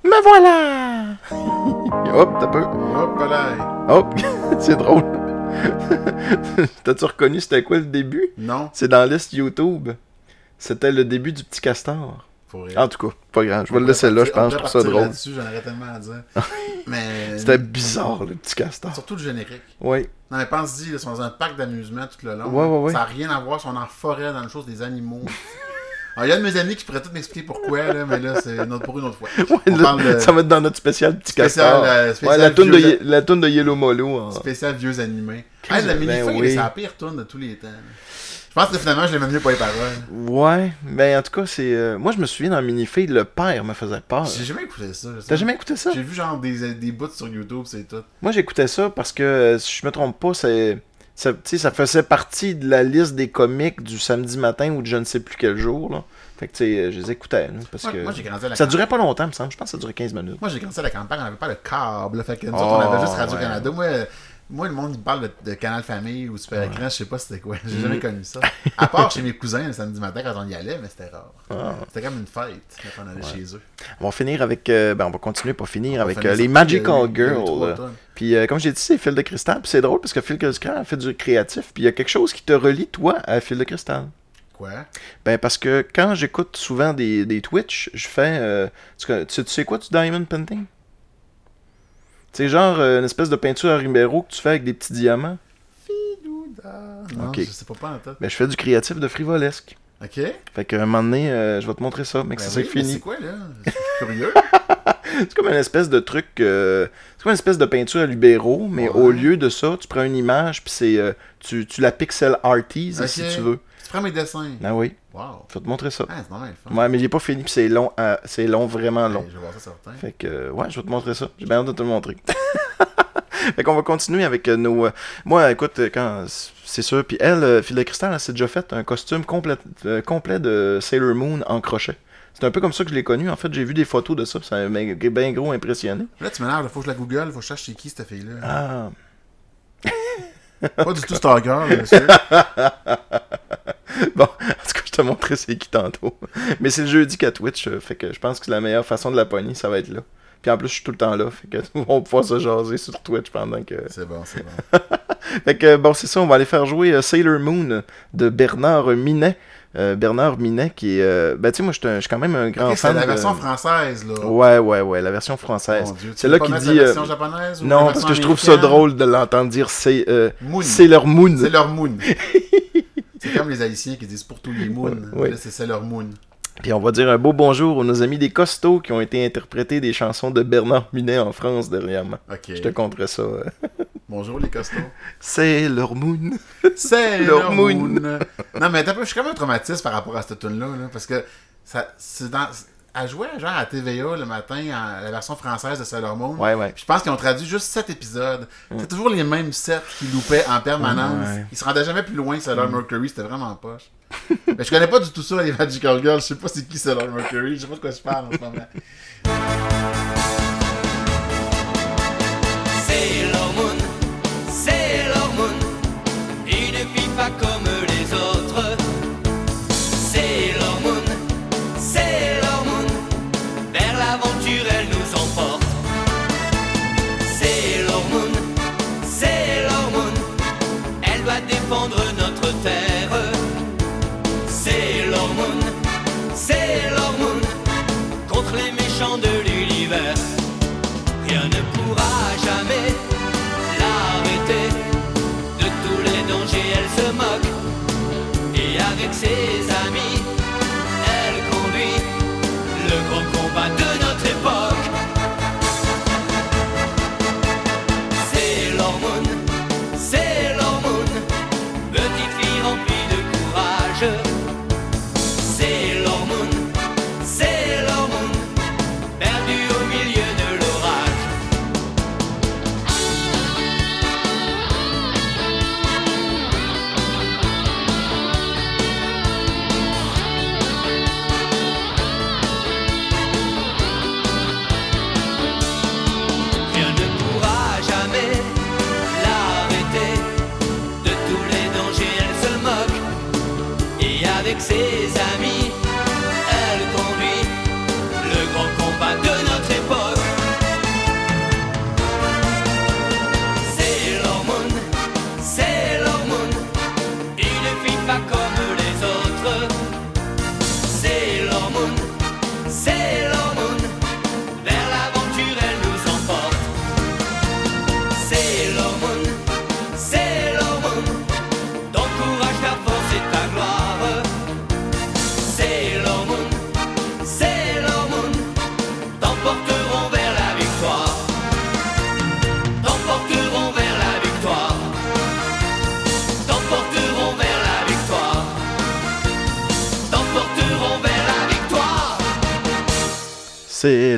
Me voilà! Hop, t'as peu. Hop là. Hop, c'est drôle. T'as-tu reconnu c'était quoi le début? Non, C'est dans la liste YouTube. C'était le début du petit castor. Pour. En tout cas, pas grave. Je vais le laisser là, je pense, pour ça drôle. Dessus, j'en aurais tellement à dire. mais. C'était bizarre, le petit castor. Surtout le générique. Oui. Non, mais pense-y, ils sont dans un parc d'amusement tout le long. Ouais, ouais, ouais. Ça n'a rien à voir, ils sont en forêt, dans le chose des animaux. Alors, il y a de mes amis qui pourrait tout m'expliquer pourquoi, là, mais là, c'est notre pour une autre fois. Ouais, On là, parle de Ça va être dans notre spécial petit castor. euh, ouais, la toune de, vieux- la toune de Yellow Molo. en- spécial vieux animés. Hey, la ben feuille oui. c'est la pire tourne de tous les temps. Je pense que finalement, je l'aimais mieux pour les paroles. Ouais, mais en tout cas, c'est. euh, Moi, je me souviens dans Minifille, le père me faisait peur. J'ai jamais écouté ça. je sais. T'as jamais écouté ça? J'ai vu genre des, des bouts sur YouTube, c'est tout. Moi, j'écoutais ça parce que, euh, si je me trompe pas, c'est. Ça, tu sais, ça faisait partie de la liste des comiques du samedi matin ou de je ne sais plus quel jour. Là. Fait que, tu sais, je les écoutais. là, parce Moi, que... moi, j'ai grandi à la ça durait pas longtemps, me semble. Je pense que ça durait 15 minutes. Moi, j'ai grandi à la campagne, on n'avait pas le câble. là. Fait que nous autres, Oh, on avait juste Radio-Canada. Moi, euh, moi, le monde, il parle de, de Canal Famille ou Super Écran, je sais pas c'était quoi. J'ai Mm. jamais connu ça. À part chez mes cousins le samedi matin quand on y allait, mais c'était rare. Ah. C'était comme une fête quand on allait chez eux. On va finir avec. euh, ben, on va continuer pour finir avec euh, les Magical Girls. Puis, euh, comme j'ai dit, c'est Fil de Cristal. Puis, c'est drôle parce que Fil de Cristal fait du créatif. Puis, il y a quelque chose qui te relie, toi, à Fil de Cristal. Quoi? Ben, parce que quand j'écoute souvent des, des Twitch, je fais. euh, tu- tu sais quoi du Diamond Painting? C'est genre euh, une espèce de peinture à Ribeiro que tu fais avec des petits diamants. Non, Ok. je sais pas pas en tête. Ben, je fais du créatif de frivolesque. Ok. Ben Fait qu'à un moment donné, euh, je vais te montrer ça, mais que ça oui, c'est fini. C'est quoi là? Je suis curieux. C'est comme une espèce de truc. euh, c'est comme une espèce de peinture à Libéraux, mais Ouais. au lieu de ça, tu prends une image, puis c'est. euh, tu, tu la pixel artise si tu veux. Tu prends mes dessins. Ah oui, Wow. je vais te montrer ça. Ah, c'est normal le fun. Ouais, mais il est pas fini, puis c'est long, c'est long, vraiment long. Ouais, je vais voir ça certain. Fait que, ouais, je vais te montrer ça. J'ai bien hâte de te le montrer. fait qu'on va continuer avec euh, nos. euh, moi, écoute, euh, quand. C'est sûr. Puis elle, Phil de Cristal, elle s'est déjà fait un costume complet, complet de Sailor Moon en crochet. C'est un peu comme ça que je l'ai connu. En fait, j'ai vu des photos de ça. Ça m'a bien gros impressionné. Là, tu m'énerves, faut que je la google, faut que je cherche c'est qui cette fille-là. Ah. Pas du tout Star Girl, là, monsieur. Bon, en tout cas, je te montrerai c'est qui tantôt. Mais c'est le jeudi qu'à Twitch, fait que je pense que la meilleure façon de la pogner, ça va être là. Puis en plus, je suis tout le temps là, fait que on va pouvoir se jaser sur Twitch pendant que... C'est bon, c'est bon. Fait que, bon, c'est ça, on va aller faire jouer euh, Sailor Moon de Bernard Minet. Euh, Bernard Minet qui est... euh, ben, tu sais, moi, je suis quand même un grand Ok, c'est fan la de- version française, là. Ouais, ouais, ouais, la version française. C'est là qu'il dit... La euh, version japonaise ou non, parce que je trouve ça drôle de l'entendre dire c'est, euh, Moon. Sailor Moon. C'est leur moon. c'est comme les Haïtiens qui disent pour tous les moons. Ouais. Là, c'est Sailor Moon. Puis on va dire un beau bonjour à nos amis des Costauds qui ont été interprétés des chansons de Bernard Minet en France dernièrement. Ok. Je te conterai ça. Bonjour les costauds. Sailor Moon. Sailor Moon. Moon. Non, mais je suis quand même traumatisé par rapport à cette tune-là. là, parce que ça, c'est dans. Elle jouait genre à TVA le matin, en, la version française de Sailor Moon. Ouais, ouais. Puis je pense qu'ils ont traduit juste 7 épisodes. C'est toujours les mêmes 7 qui loupaient en permanence. Ouais. Ils se rendaient jamais plus loin que Sailor Mercury, c'était vraiment poche. Mais je connais pas du tout ça, les Magical Girls. Je sais pas c'est qui Sailor Mercury, je sais pas de quoi je parle en ce moment. De l'univers. Rien ne pourra jamais l'arrêter. De tous les dangers, elle se moque. Et avec ses amis,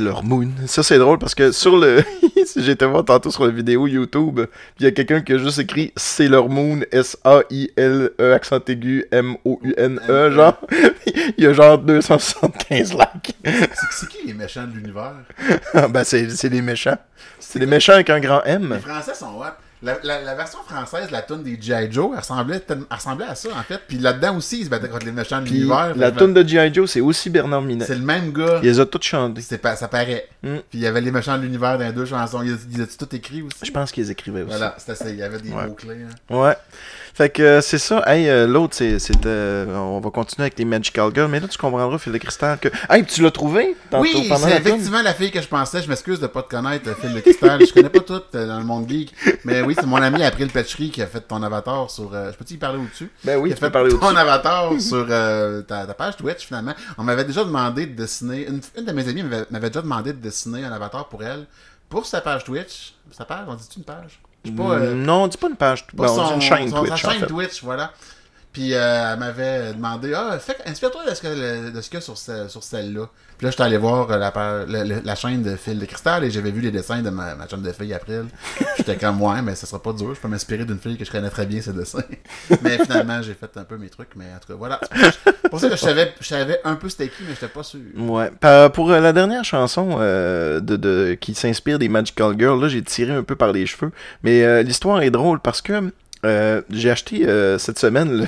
Leur moon. Ça, c'est drôle parce que sur le. J'étais voir tantôt sur la vidéo YouTube, il y a quelqu'un qui a juste écrit C'est leur moon, S-A-I-L-E, accent aigu, M-O-U-N-E, genre. il y a genre 275 likes. C'est qui les méchants de l'univers? ben, c'est les méchants. C'est les méchants avec un grand Les M. Français sont hot. La, la- la version française de la tune des G.I. Joe, elle ressemblait, elle ressemblait à ça, en fait. Puis là-dedans aussi, ils se battaient contre les méchants de l'univers. la tune de G.I. Joe, c'est aussi Bernard Minet. C'est le même gars. Il les a toutes chantées. Ça paraît. Mm. Puis il y avait les méchants de l'univers dans les deux chansons. Ils ils ont tout écrit aussi? Je pense qu'ils écrivaient aussi. Voilà. Il y avait des Ouais. mots-clés. hein. Ouais. Fait que euh, c'est ça. Hey, euh, l'autre, c'est, euh, on va continuer avec les Magical Girls. Mais là, tu comprendras, Phil de Cristal, que. Hey, tu l'as trouvé Oui, c'est effectivement la fille que je pensais. Je m'excuse de pas te connaître, Phil de Cristal. je connais pas tout dans le monde geek. Mais oui, c'est mon ami April Petchery qui a fait ton avatar sur. euh, je peux-tu y parler au-dessus? Ben oui, qui a fait parler ton avatar sur euh, ta, page Twitch finalement. On m'avait déjà demandé de dessiner. Une, de mes amies m'avait m'avait déjà demandé de dessiner un avatar pour elle. Pour sa page Twitch. Sa page, on dit-tu une page? Pas. euh, Non, dis pas une page. Pas Bon, on dit une chaîne Twitch, en fait. Twitch, voilà. Puis euh, elle m'avait demandé Ah, inspire-toi de ce que- de ce qu'il y a sur, ce- sur celle-là. Puis là, j'étais allé voir euh, la, la, la- chaîne de Phil de Cristal et j'avais vu les dessins de ma, ma chaîne de fille après. J'étais comme Ouais, mais ça sera pas dur. Je peux m'inspirer d'une fille que je connais très bien ses dessins. mais finalement, j'ai fait un peu mes trucs. Mais en tout cas, voilà. C'est pour ça que je savais, je savais un peu c'était qui, mais j'étais pas sûr. Ouais. Pour euh, la dernière chanson euh, de, de- qui s'inspire des Magical Girls, là, j'ai tiré un peu par les cheveux. Mais euh, l'histoire est drôle parce que euh, j'ai acheté euh, cette semaine le.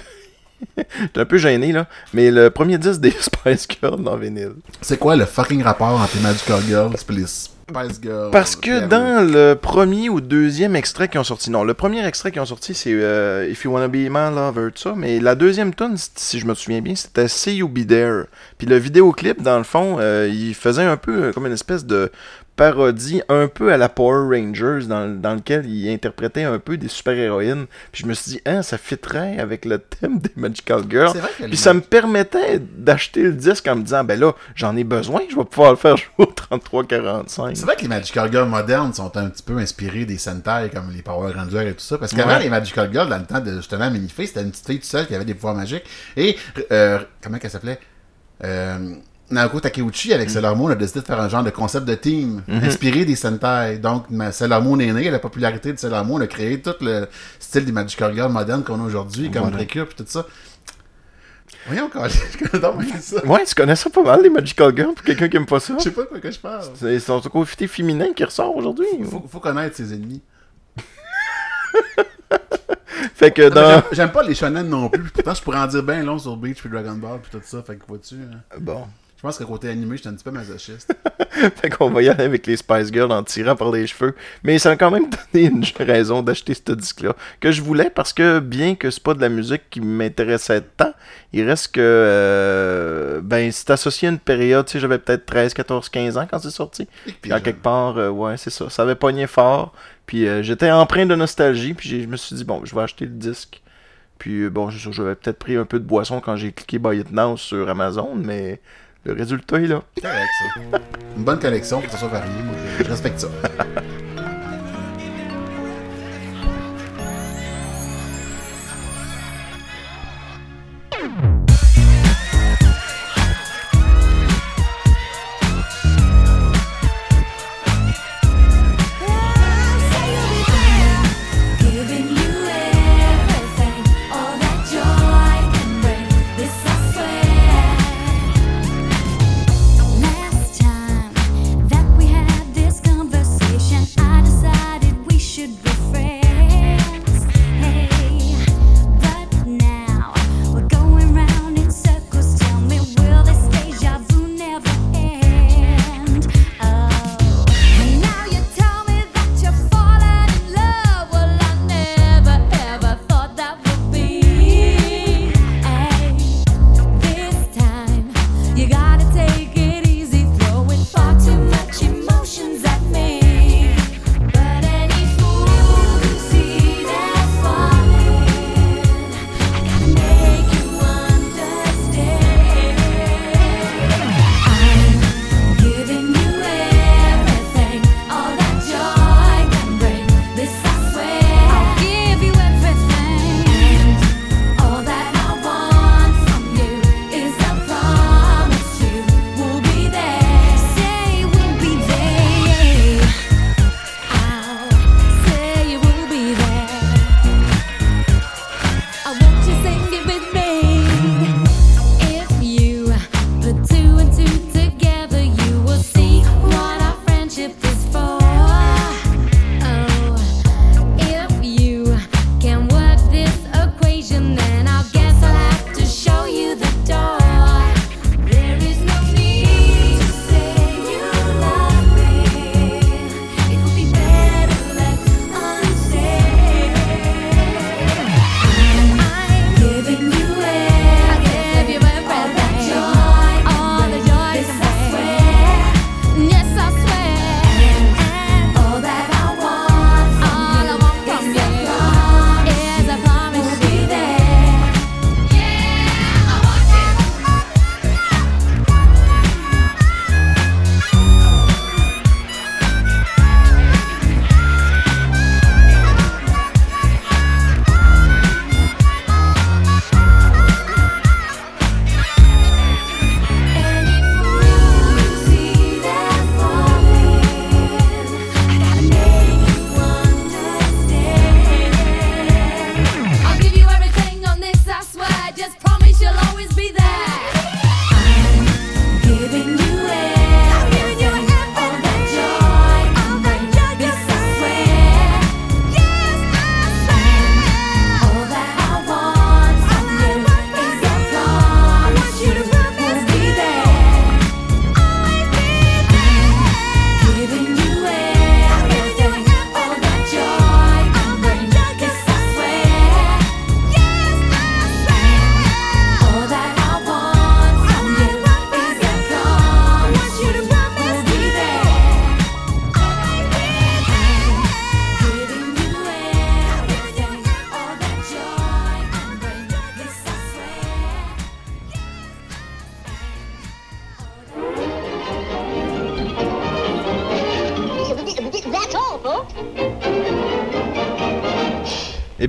J'étais un peu gêné, là. Mais le premier disque des Spice Girls en vinyle. C'est quoi le fucking rapport entre les Magical Girls et les Spice Girls? Parce que dans le premier ou deuxième extrait qui ont sorti, non, le premier extrait qui ont sorti, c'est euh, If You Wanna Be My Lover, tout ça, mais la deuxième tune, si je me souviens bien, c'était See You Be There. Puis le vidéoclip, dans le fond, euh, il faisait un peu euh, comme une espèce de parodie, un peu à la Power Rangers, dans, dans lequel il interprétait un peu des super-héroïnes. Puis je me suis dit, hein, ça fitterait avec le thème des Magical Girls. Puis ça me permettait d'acheter le disque en me disant, ben là, j'en ai besoin, je vais pouvoir le faire jouer au 33-45. C'est vrai que les Magical Girls modernes sont un petit peu inspirés des Sentai comme les Power Rangers et tout ça. Parce qu'avant, Ouais. les Magical Girls, dans le temps de justement Minifée, c'était une petite fille toute seule qui avait des pouvoirs magiques. Et, euh, comment qu'elle s'appelait? Euh, Naoko Takeuchi, avec Sailor Moon, a décidé de faire un genre de concept de team inspiré des Sentai. Donc, Sailor Moon est née, la popularité de Sailor Moon a créé tout le style des Magical Girls modernes qu'on a aujourd'hui, comme Voilà. Précure et tout ça. Voyons, quand je ça. Ouais, tu connais ça pas mal, les Magical Girls, pour quelqu'un qui aime pas ça. Je sais pas de quoi que je parle. C'est son côté féminin qui ressort aujourd'hui. Faut, faut connaître ses ennemis. Fait que dans. j'aime- pas les shonen non plus. puis Pourtant, je pourrais en dire bien long sur Bleach puis Dragon Ball puis tout ça. Fait que vois-tu. hein. Bon. Je pense que côté animé, j'étais un petit peu masochiste. Fait qu'on va y aller avec les Spice Girls en tirant par les cheveux. Mais ça m'a quand même donné une raison d'acheter ce disque-là. Que je voulais parce que, bien que c'est pas de la musique qui m'intéressait tant, il reste que. euh, ben, c'est associé à une période. Tu sais, j'avais peut-être 13, 14, 15 ans quand c'est sorti. Puis en quelque part, euh, ouais, c'est ça. Ça avait pogné fort. Puis euh, j'étais empreint de nostalgie. Puis je me suis dit, bon, je vais acheter le disque. Puis euh, bon, sûr, j'avais peut-être pris un peu de boisson quand j'ai cliqué Buy It Now sur Amazon, mais le résultat est là. C'est correct, ça. Une bonne collection pour que ça soit varié. Moi, je, je respecte ça.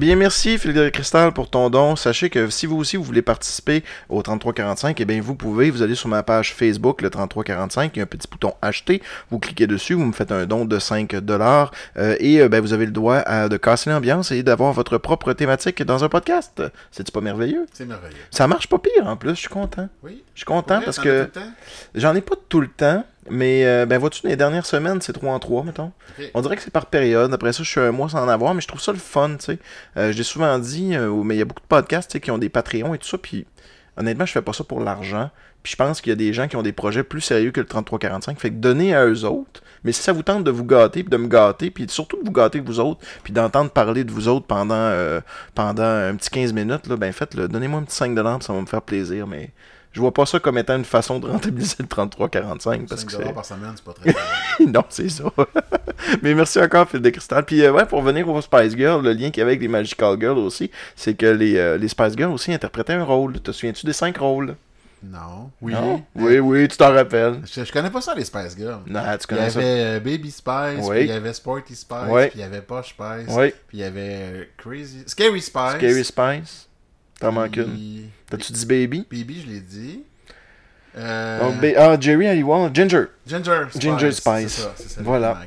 bien, merci Philippe de Cristal pour ton don. Sachez que si vous aussi vous voulez participer au 3345, eh bien, vous pouvez. Vous allez sur ma page Facebook, le 3345, il y a un petit bouton acheter. Vous cliquez dessus, vous me faites un don de 5 dollars et euh, ben, vous avez le droit à- de casser l'ambiance et d'avoir votre propre thématique dans un podcast. C'est-tu pas merveilleux? C'est merveilleux. Ça marche pas pire en plus, je suis content. Oui. Je suis content vrai, parce que j'en ai pas tout le temps, mais euh, ben vois-tu, les dernières semaines, c'est 3 en 3, mettons. On dirait que c'est par période. Après ça, je suis un mois sans en avoir, mais je trouve ça le fun, tu sais. Euh, J'ai souvent dit, euh, mais il y a beaucoup de podcasts tu sais, qui ont des Patreons et tout ça, puis honnêtement, je fais pas ça pour l'argent. Puis je pense qu'il y a des gens qui ont des projets plus sérieux que le 3345. Fait que donnez à eux autres. Mais si ça vous tente de vous gâter, puis de me gâter, puis surtout de vous gâter vous autres, puis d'entendre parler de vous autres pendant, pendant un petit 15 minutes, là, ben faites-le. Donnez-moi un petit 5$, puis ça va me faire plaisir, mais je vois pas ça comme étant une façon de rentabiliser le 3345 parce 5 que c'est. par semaine, c'est pas très non, c'est ça. Mais merci encore, Phil de Cristal. Puis, euh, ouais, pour venir aux Spice Girls, le lien qu'il y avait avec les Magical Girls aussi, c'est que les, euh, les Spice Girls aussi interprétaient un rôle. Te souviens-tu des cinq rôles? Non. Oui. Non? Oui, oui, tu t'en rappelles. Je, je connais pas ça, les Spice Girls. Non, tu Il y connais ça. avait euh, Baby Spice, Oui. puis il y avait Sporty Spice, Oui. puis il y avait Posh Spice, Oui, puis il y avait Crazy... Scary Spice. Scary Spice. T'en manques une. T'as-tu dit Baby? Baby, je l'ai dit. Euh, Donc, Ah, Jerry Ginger. Ginger Spice. Ginger Spice. ça, c'est ça, Voilà.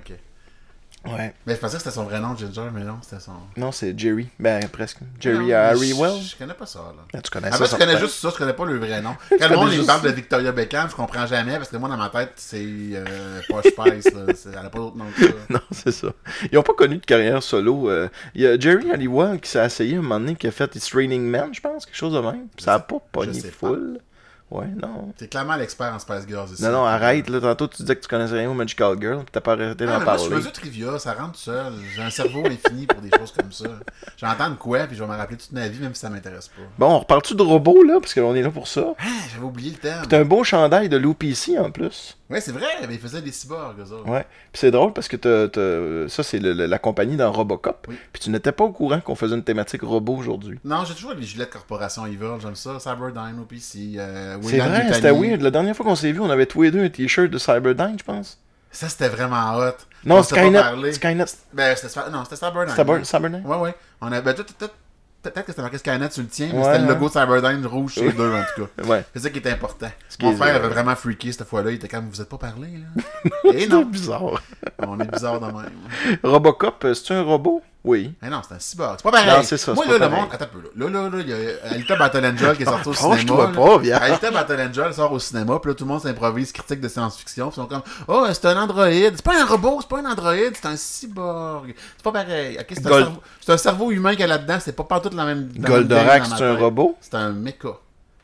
Ouais. Mais je pensais que c'était son vrai nom, Ginger, mais non, c'était son. Non, c'est Jerry. Ben, presque. Jerry Non, mais Halliwell. Je, connais pas ça, là. Ah, tu connais En ça. fait, je connais juste ça, je connais pas le vrai nom. Quand le monde juste parle de. Victoria Beckham, je comprends jamais parce que moi dans ma tête c'est euh, Posh Spice. là. Elle a pas d'autre nom que ça. Non, c'est ça. Ils n'ont pas connu de carrière solo. euh. Il y a Jerry Halliwell qui s'est essayé un moment donné, qui a fait It's Raining Man, je pense, quelque chose de même. Puis ça a pas pogné sais pas. Ouais, non. T'es clairement l'expert en Spice Girls ici. Non, non, arrête, là. Tantôt, tu disais que tu connaissais rien au Magical Girl, puis t'as pas arrêté d'en mais moi, je parler. suis du trivia, ça rentre tout seul. J'ai un cerveau infini pour des choses comme ça. J'entends de quoi, puis je vais me rappeler toute ma vie, même si ça m'intéresse pas. Bon, on reparle-tu de robots, là, parce qu'on est là pour ça. Ah, j'avais oublié le thème. T'as un beau chandail de Lou PC, en plus. Ouais, c'est vrai, mais ils faisaient des cyborgs, eux autres. Ouais. Puis c'est drôle parce que t'as- t'as- ça, c'est le- le- la compagnie dans Robocop. Oui. Puis tu n'étais pas au courant qu'on faisait une thématique robot aujourd'hui. Non, j'ai toujours les gilets de Corporation Evil, j'aime ça. Cyberdyne, OPC, euh, C'est vrai, c'était weird. La dernière fois qu'on s'est vu, on avait tous les deux un t-shirt de Cyberdyne, je pense. Ça, c'était vraiment hot. Non, Skynet. Skynet. Ben, c'était Cyber- non, c'était Cyberdyne. Cyber- ouais. Cyberdyne? Ouais, ouais. On a... ben, tout- tout- tout- Peut-être que c'était marqué Skynet sur le tien, mais Ouais, c'était le logo Cyberdyne rouge chez les deux, en tout cas. Ouais. C'est ça qui était important. qui Mon frère avait vraiment freaké cette fois-là. Il était comme, vous êtes pas parlé, là? Et C'est non, bizarre. on est bizarre de même. Robocop, euh, c'est un robot? Oui. Non, c'est un cyborg. C'est pas pareil. Non, c'est ça, Moi, là, le monde. Attends un peu, là. Là, là, il y a Alita Battle Angel qui est sorti au cinéma. je vois pas, là. Alita Battle Angel sort au cinéma, puis là, tout le monde s'improvise critique de science-fiction. Puis ils sont comme, oh, c'est un androïde. C'est pas un robot, c'est pas un androïde, c'est un cyborg. C'est pas pareil. Ok, c'est un, Gold- cerveau- c'est un cerveau humain qu'il y a là-dedans. C'est pas partout la même. Goldorak, c'est un robot? C'est un mecha.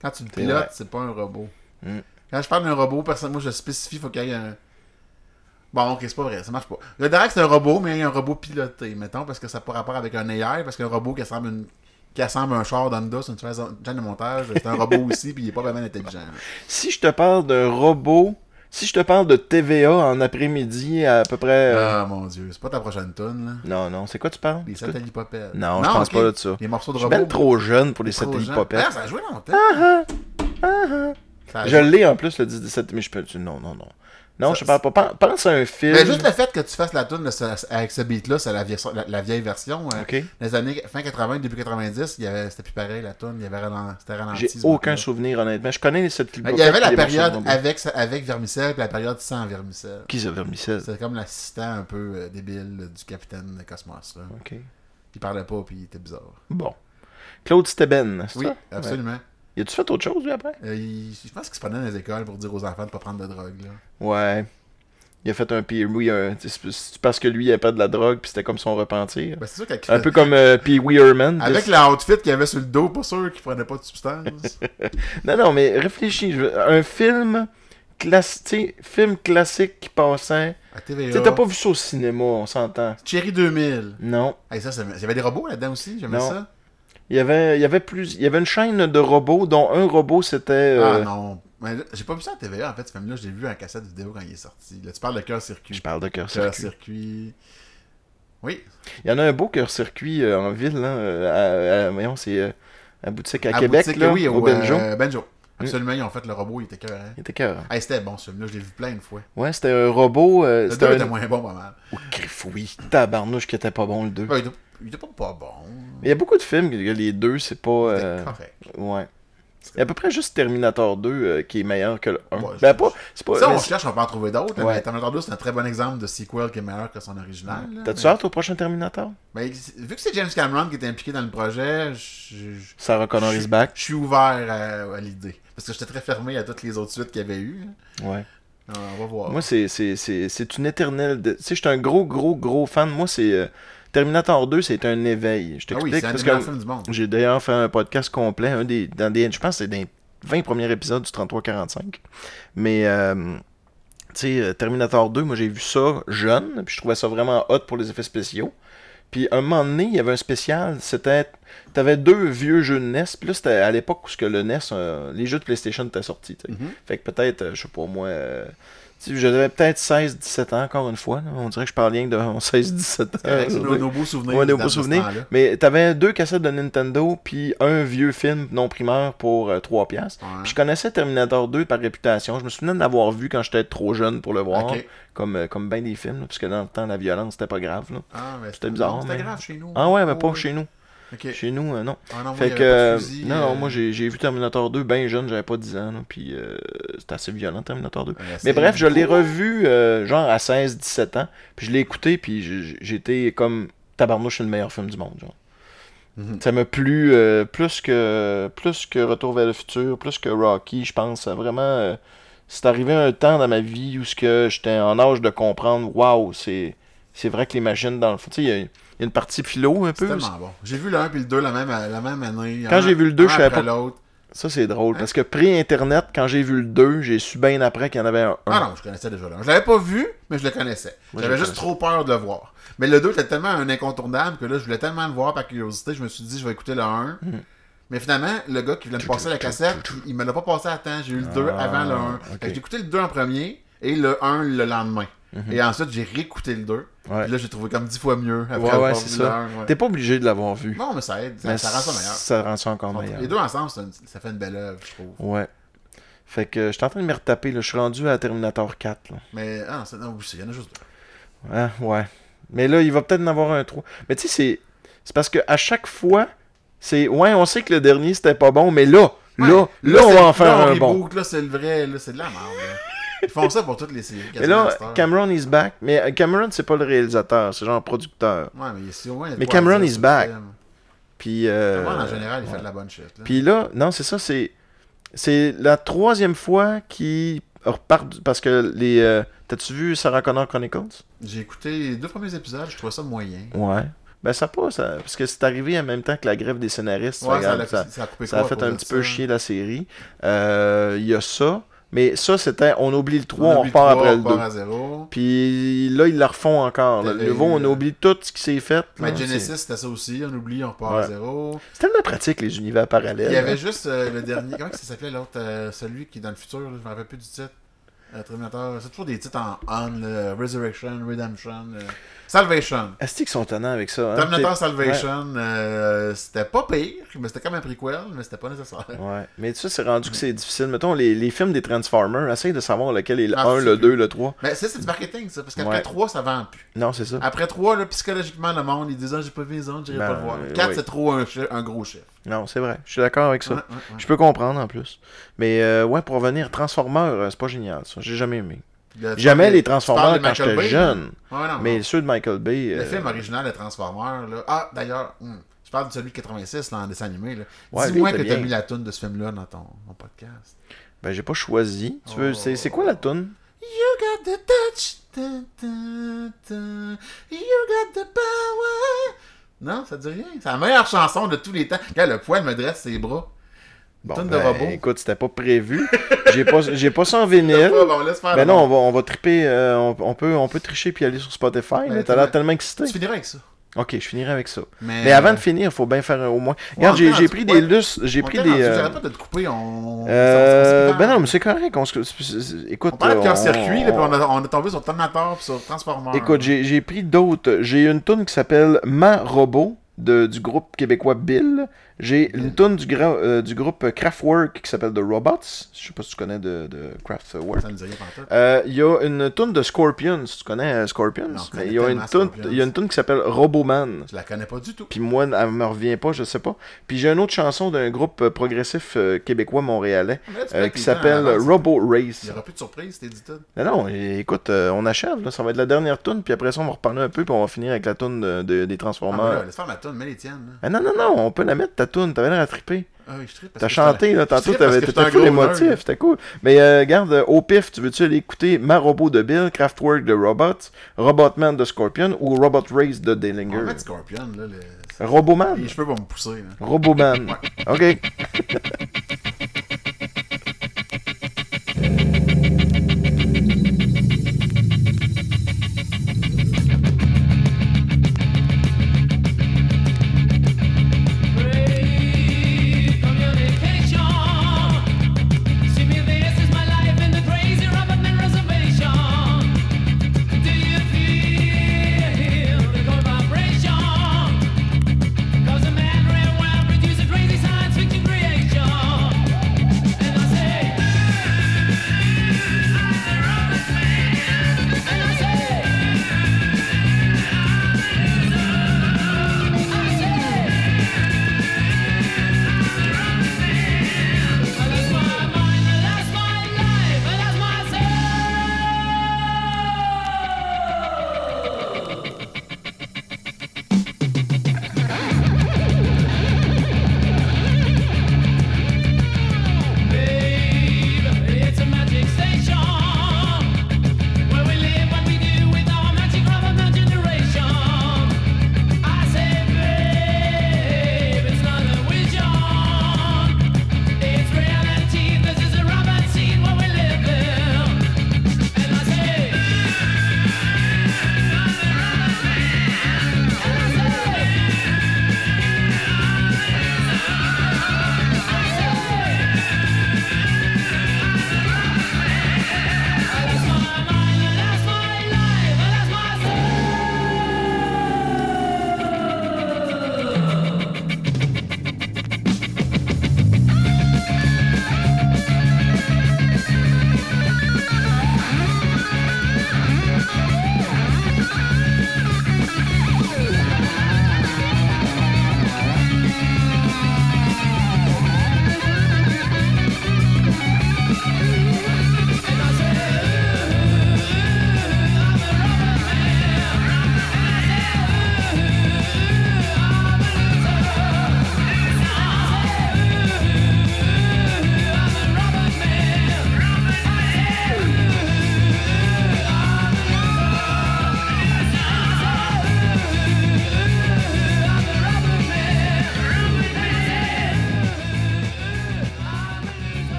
Quand tu le pilotes, c'est pas un robot. Mm. Quand je parle d'un robot, personne, moi je spécifie, faut qu'il y ait un. Bon, ok, c'est pas vrai, ça marche pas. Le Darak, c'est un robot, mais il y a un robot piloté, mettons, parce que ça n'a pas rapport avec un AI, parce qu'un robot qui ressemble, une... qui ressemble à un char d'Honda, c'est une chaîne de montage, c'est un robot aussi, puis il est pas vraiment intelligent. Si je te parle d'un robot, si je te parle de TVA en après-midi à, peu près. euh, Ah mon dieu, c'est pas ta prochaine tonne, là. Non, non, c'est quoi tu parles? Les satellites popelles. Non, je pense pas de ça. Les morceaux de Je suis robot. bien trop jeune pour les satellites popettes. Ah, ça a joué longtemps. Ça a Je joué. l'ai en plus le 17, mais je peux. Non, non, non. Non, je parle pas. Pen- Pense à un film. Mais juste le fait que tu fasses la tune avec ce beat-là, c'est la, vieille- la, la vieille version. euh. Les années fin 80, début 90, il y avait- c'était plus pareil la tune, il y avait ralenti, c'était ralenti. J'ai aucun souvenir, honnêtement. Je connais Ben, Il y avait la période avec, avec Vermicelle et la période sans Vermicelle. Qui ça, Vermicelle? C'était comme l'assistant un peu euh, débile euh, du capitaine de Cosmos. Là. Ok. Il parlait pas puis il était bizarre. Bon. Claude Steben, c'est Oui, ça? absolument. Ouais. Y a-tu fait autre chose, lui, après? Euh, il- je pense qu'il se prenait dans les écoles pour dire aux enfants de pas prendre de drogue. Là. Ouais. Il a fait un Pee Wee, un- c'est parce que lui, il avait pas de la drogue, puis c'était comme son repentir. Ben, c'est sûr Un peu comme euh, Pee Wee Herman. avec l'outfit qu'il avait sur le dos, pas sûr qu'il prenait pas de substance. Non, non, mais réfléchis. Un film, class... tu sais, film classique qui passait. à TVA. t'as pas vu ça au cinéma, on s'entend. Cherry 2000. Non. Hey, ça, il y avait des robots là-dedans aussi, j'aimais ça. Il y avait, il y avait plus, il y avait une chaîne de robots dont un robot c'était. euh, Ah non. Mais j'ai pas vu ça à TVA en fait, ce film-là, j'ai vu en cassette vidéo quand il est sorti. Là, tu parles de cœur circuit. Je parle de cœur Cœur circuit. Oui. Il y en a un beau cœur circuit en ville, là. euh, à, à- voyons, c'est euh, à boutique à, À Québec, boutique, là, oui, au au Benjo. euh, Benjo. Absolument, ils ont fait le robot, il était cœur. Il était cœur. Hey, c'était bon, ce film-là, je l'ai vu plein de fois. Ouais, c'était un robot. euh, Le c'était 2 un. était moins bon, pas mal. Oh, oui. Tabarnouche qui était pas bon le 2. Ben, il, était, était pas, pas bon. Mais il y a beaucoup de films que les deux, c'est pas. Euh, correct. Ouais. Il y a à peu près juste Terminator 2 euh, qui est meilleur que le 1. Ouais, ben, pas. C'est pas. Ça, on cherche, on peut en trouver d'autres. Ouais. Mais Terminator 2, c'est un très bon exemple de sequel qui est meilleur que son original. T'as-tu mais- hâte au prochain Terminator? Mais vu que c'est James Cameron qui est impliqué dans le projet, je, je- Sarah Connor is back. je suis ouvert à, à l'idée. Parce que j'étais très fermé à toutes les autres suites qu'il y avait eu. hein. Ouais. Alors, on va voir. Moi, c'est, une éternelle. de- Tu sais, je suis un gros, gros, gros fan. Moi, c'est. euh, Terminator 2, c'est un éveil. Je ah oui, t'explique. c'est un des parce que du monde. j'ai d'ailleurs fait un podcast complet. Un des, dans des, je pense que c'est dans les 20 premiers épisodes du 33-45. Mais. euh, tu sais, euh, Terminator 2, moi j'ai vu ça jeune, puis je trouvais ça vraiment hot pour les effets spéciaux. Puis un moment donné, il y avait un spécial, c'était. T'avais deux vieux jeux de NES, puis là c'était à l'époque où ce que le NES, euh, les jeux de PlayStation étaient sortis. Mhm. Fait que peut-être, je sais pas moi, euh, sais, j'avais peut-être 16-17 ans encore une fois. là. On dirait que je parle rien de 16-17 ans. C'est nos, beaux souvenirs. Ouais, nos beaux souvenirs. Mais t'avais deux cassettes de Nintendo, puis un vieux film non primeur pour euh, 3 piastres. Ouais. Puis je connaissais Terminator 2 par réputation. Je me souvenais de l'avoir vu quand j'étais trop jeune pour le voir. Comme, euh, comme bien des films, là, parce que dans le temps, la violence, c'était pas grave. Là. Ah, mais C'était bizarre, C'était mais- grave chez nous. Ah ouais, mais pas Oh, chez nous. Chez nous, euh, non. Ah non, moi, Fait que. euh, fusil, non, non, euh, moi j'ai vu Terminator 2 bien jeune, j'avais pas 10 ans. là, puis euh, c'était assez violent, Terminator 2. euh, Mais bref, je l'ai revu euh, genre à 16-17 ans. Puis je l'ai écouté, puis j'étais comme tabarnouche, c'est le meilleur film du monde. Genre. Mhm. Ça m'a plu euh, plus que plus que Retour vers le futur, plus que Rocky, je pense. Vraiment. euh, c'est arrivé un temps dans ma vie où ce que j'étais en âge de comprendre, waouh, c'est c'est vrai que les machines dans le fond, tu sais, il y, a- il y a une partie philo un C'est peu. tellement bon. J'ai vu le 1 puis le 2 la même, la même année. Quand j'ai vu le deux, un je savais pas- l'autre. Ça c'est drôle parce que pré-internet, quand j'ai vu le 2, j'ai su bien après qu'il y en avait un. Ah non, je connaissais déjà le 1. Je l'avais pas vu, mais je le connaissais. J'avais juste trop peur de le voir. Mais le 2 était tellement un incontournable que là, je voulais tellement le voir par curiosité, je me suis dit, je vais écouter le 1. Mhm. Mais finalement, le gars qui voulait me passer la cassette, il, me l'a pas passé à temps. J'ai eu le 2 Ah, avant le 1. ok. Fait que J'ai écouté le 2 en premier et le 1 le lendemain. Mhm. Et ensuite, j'ai réécouté le 2. Ouais. Puis là, j'ai trouvé comme 10 fois mieux après Ouais, ouais, c'est ça. 1, ouais. T'es pas obligé de l'avoir vu. Non, mais ça aide. Ça, mais ça rend ça meilleur. Ça rend ça encore meilleur. Les deux ensemble, ça, ça fait une belle œuvre, je trouve. Ouais. Fait que je suis en train de me retaper, là. Je suis rendu à Terminator 4, là. Mais, ah, non, il y en a juste deux. Ah, ouais. Mais là, il va peut-être en avoir un 3. Mais tu sais, c'est. C'est parce que à chaque fois, c'est. Ouais, on sait que le dernier c'était pas bon, mais là, là, là, on va en faire là, un bon. Là, c'est le vrai, là, c'est de la merde. Ils font ça pour toutes les séries. Mais là. Cameron is back. Mais euh, Cameron, c'est pas le réalisateur, c'est genre producteur. Ouais, mais Mais Cameron is back. Puis. euh, Cameron, en général, il fait de la bonne shit. là. Puis là, non, c'est ça, c'est. C'est la troisième fois qu'il repart. Parce que les. euh, T'as-tu vu Sarah Connor Chronicles? J'ai écouté les deux premiers épisodes, je trouvais ça moyen. Ouais. Ben ça pas, ça, parce que c'est arrivé en même temps que la grève des scénaristes. Ouais, ça, regarde, ça, ça a coupé ça a fait un petit peu chier la série. Euh, Il y a ça. Mais ça, c'était on oublie le 3, on, oublie repart trois, après le on repart 2. à zéro. Puis là, ils la refont encore. Le nouveau, on euh, oublie tout ce qui s'est fait. Mais là. Genesis, c'était ça aussi. On oublie, on repart Ouais. à zéro. c'est tellement pratique, les univers parallèles. Il y avait hein. juste euh, le dernier. Comment ça s'appelait l'autre euh, Celui qui est dans le futur, là, je me rappelle plus du titre. Euh, Terminator. C'est toujours des titres en On, là, Resurrection, Redemption, euh, Salvation. Est-ce qu'ils sont tannants avec ça? hein? Terminator Salvation, euh, c'était pas pire, mais c'était comme un prequel, mais c'était pas nécessaire. Ouais, mais ça, c'est rendu que c'est difficile. Mettons, les, les films des Transformers, essaye de savoir lequel est le Ah, 1, c'est le plus. 2, le 3. Mais ça, c'est du marketing, ça, parce qu'après Ouais. 3, ça vend plus. Non, c'est ça. Après 3, là, psychologiquement, le monde, ils disent Ah, j'ai pas vu les autres, j'irai Ben, pas le voir. euh, 4, oui. c'est trop un, un gros chiffre. Non, c'est vrai. Je suis d'accord avec ça. Ouais, ouais, ouais. Je peux comprendre en plus. Mais euh, ouais, pour revenir, Transformers, euh, c'est pas génial ça. J'ai jamais aimé. Le- Jamais les Transformers quand j'étais jeune. non, Mais ceux de Michael Bay. Le euh, film original de Transformers, là. Ah, d'ailleurs, hum, je parle de celui de 86, là, en dessin animé, Dis-moi que t'as mis la tune de ce film-là dans ton, ton podcast. Ben, j'ai pas choisi. Tu veux, Oh. c'est, c'est quoi la toune? You got the touch, you got the power. Non, ça dit rien. C'est la meilleure chanson de tous les temps. Regarde, le poil me dresse ses bras. Bon, de ben, robot. écoute, c'était pas prévu. j'ai pas, j'ai pas ça en vinyle. Bon, laisse faire Ben non, on va, on va triper. euh, on, on peut, on peut tricher puis aller sur Spotify. Ben, T'as l'air tellement excité. Tu finiras avec ça. Ok, je finirai avec ça. Mais, Mais avant de finir, il faut bien faire au moins. Regarde, j'ai, pris ouais. des lustres. J'ai pris des. euh, pas de te couper. On... Euh, ben non, mais c'est correct. On se... Écoute, On parlait de euh, on- circuit, là, puis on- a, on a tombé sur Terminator puis sur Transformers. Écoute, j'ai j'ai pris d'autres. J'ai une tune qui s'appelle Ma Robot de, du groupe québécois Bill. J'ai une tune du, gra- euh, du groupe Kraftwerk qui s'appelle The Robots. Je sais pas si tu connais de, de Kraftwerk. Pantoute. Euh, Il y a une tune de Scorpions. Tu connais euh, Scorpions? Il y a une tune, il y a une tune qui s'appelle Roboman. Je la connais pas du tout. Puis moi, elle me revient pas, je sais pas. Puis j'ai une autre chanson d'un groupe progressif québécois montréalais mets qui s'appelle. Robo Il Race. y aura plus de surprise, t'es dit. Non, non, écoute, on achève, là. ça va être la dernière tune, puis après ça, on va reparler un peu, puis on va finir avec la tune de- de- des Ah, Transformers. là, laisse faire ma tonne, mets les tiennes. Ah, non, non, non, on peut la mettre, ta tune, t'avais l'air à triper. Ah oui, je T'as chanté, là, tantôt, t'avais- nerd. émotif, c'était cool. Mais euh, garde, euh, au pif, tu veux-tu aller écouter Ma Robot de Bill, Kraftwerk de Robots, Robotman de Scorpion ou Robot Race de On va Dillinger? mettre Scorpion, là. le- Roboman? Les cheveux vont me pousser. Là. Roboman. OK.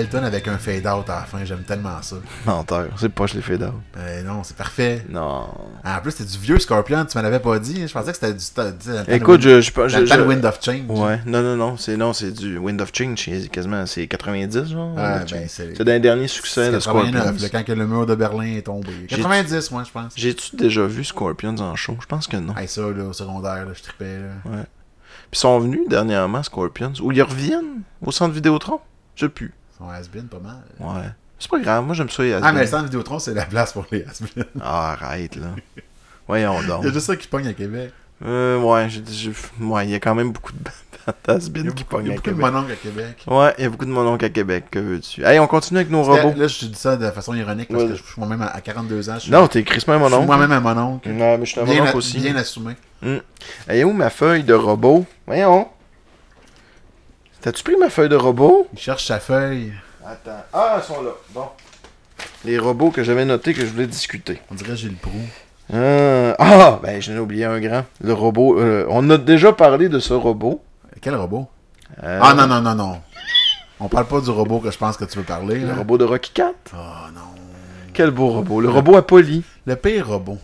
belle tonne avec un fade-out à la fin. J'aime tellement ça. Menteur, c'est pas fait d'art. Euh, non, c'est parfait. Non. Ah, en plus, c'était du vieux Scorpion. Tu m'en avais pas dit. Je pensais que c'était du. Écoute, je, je, je, je- Wind of Change. Ouais, non, non, non, c'est non, c'est du Wind of Change, c'est quasiment, c'est 90, genre. Ouais, of ben, c'est- c'est d'un dernier succès de 89, Scorpions. là, quand que le mur de Berlin est tombé. 90, moi, je pense. J'ai-tu déjà vu Scorpions en show? Je pense que non. Hey, ça, là, au secondaire, là, je tripais. Là. Puis ils sont venus dernièrement, Scorpions, ou ils reviennent au centre Vidéotron? Je sais plus. Sont has-been pas mal. Ouais. C'est pas grave, moi j'aime ça, les Ah, has-been. mais le centre Vidéotron, c'est la place pour les has-been. Ah, arrête, là. Voyons donc. Il y a juste ça qui pogne à Québec. Euh, ouais, j'ai- j'ai- ouais, il y a quand même beaucoup de bandes Il y has-been a qui beaucoup, il pognent y a à beaucoup de Québec. mononcles à Québec. Ouais, il y a beaucoup de mononcles à Québec, que veux-tu? Hey, on continue avec nos robots. Là, je dis ça de façon ironique parce que je suis moi-même à à 42 ans. Je suis, Non, t'es crissement un je suis mononcle. moi-même un mononcle. Non, mais je suis un mononcle aussi. bien assumé. Elle est où ma feuille de robot? Voyons. T'as-tu pris ma feuille de robot? Il cherche sa feuille. Attends. Ah, elles sont là. Bon. Les robots que j'avais notés que je voulais discuter. On dirait Gilles Proux. Ah, ah, ben j'en ai oublié un grand. Le robot. euh, on a déjà parlé de ce robot. Quel robot? Euh, Ah non, non, non, non. On parle pas du robot que je pense que tu veux parler. Le là. robot de Rocky 4. Oh non. Quel beau robot. Le robot à poli. Le pire robot.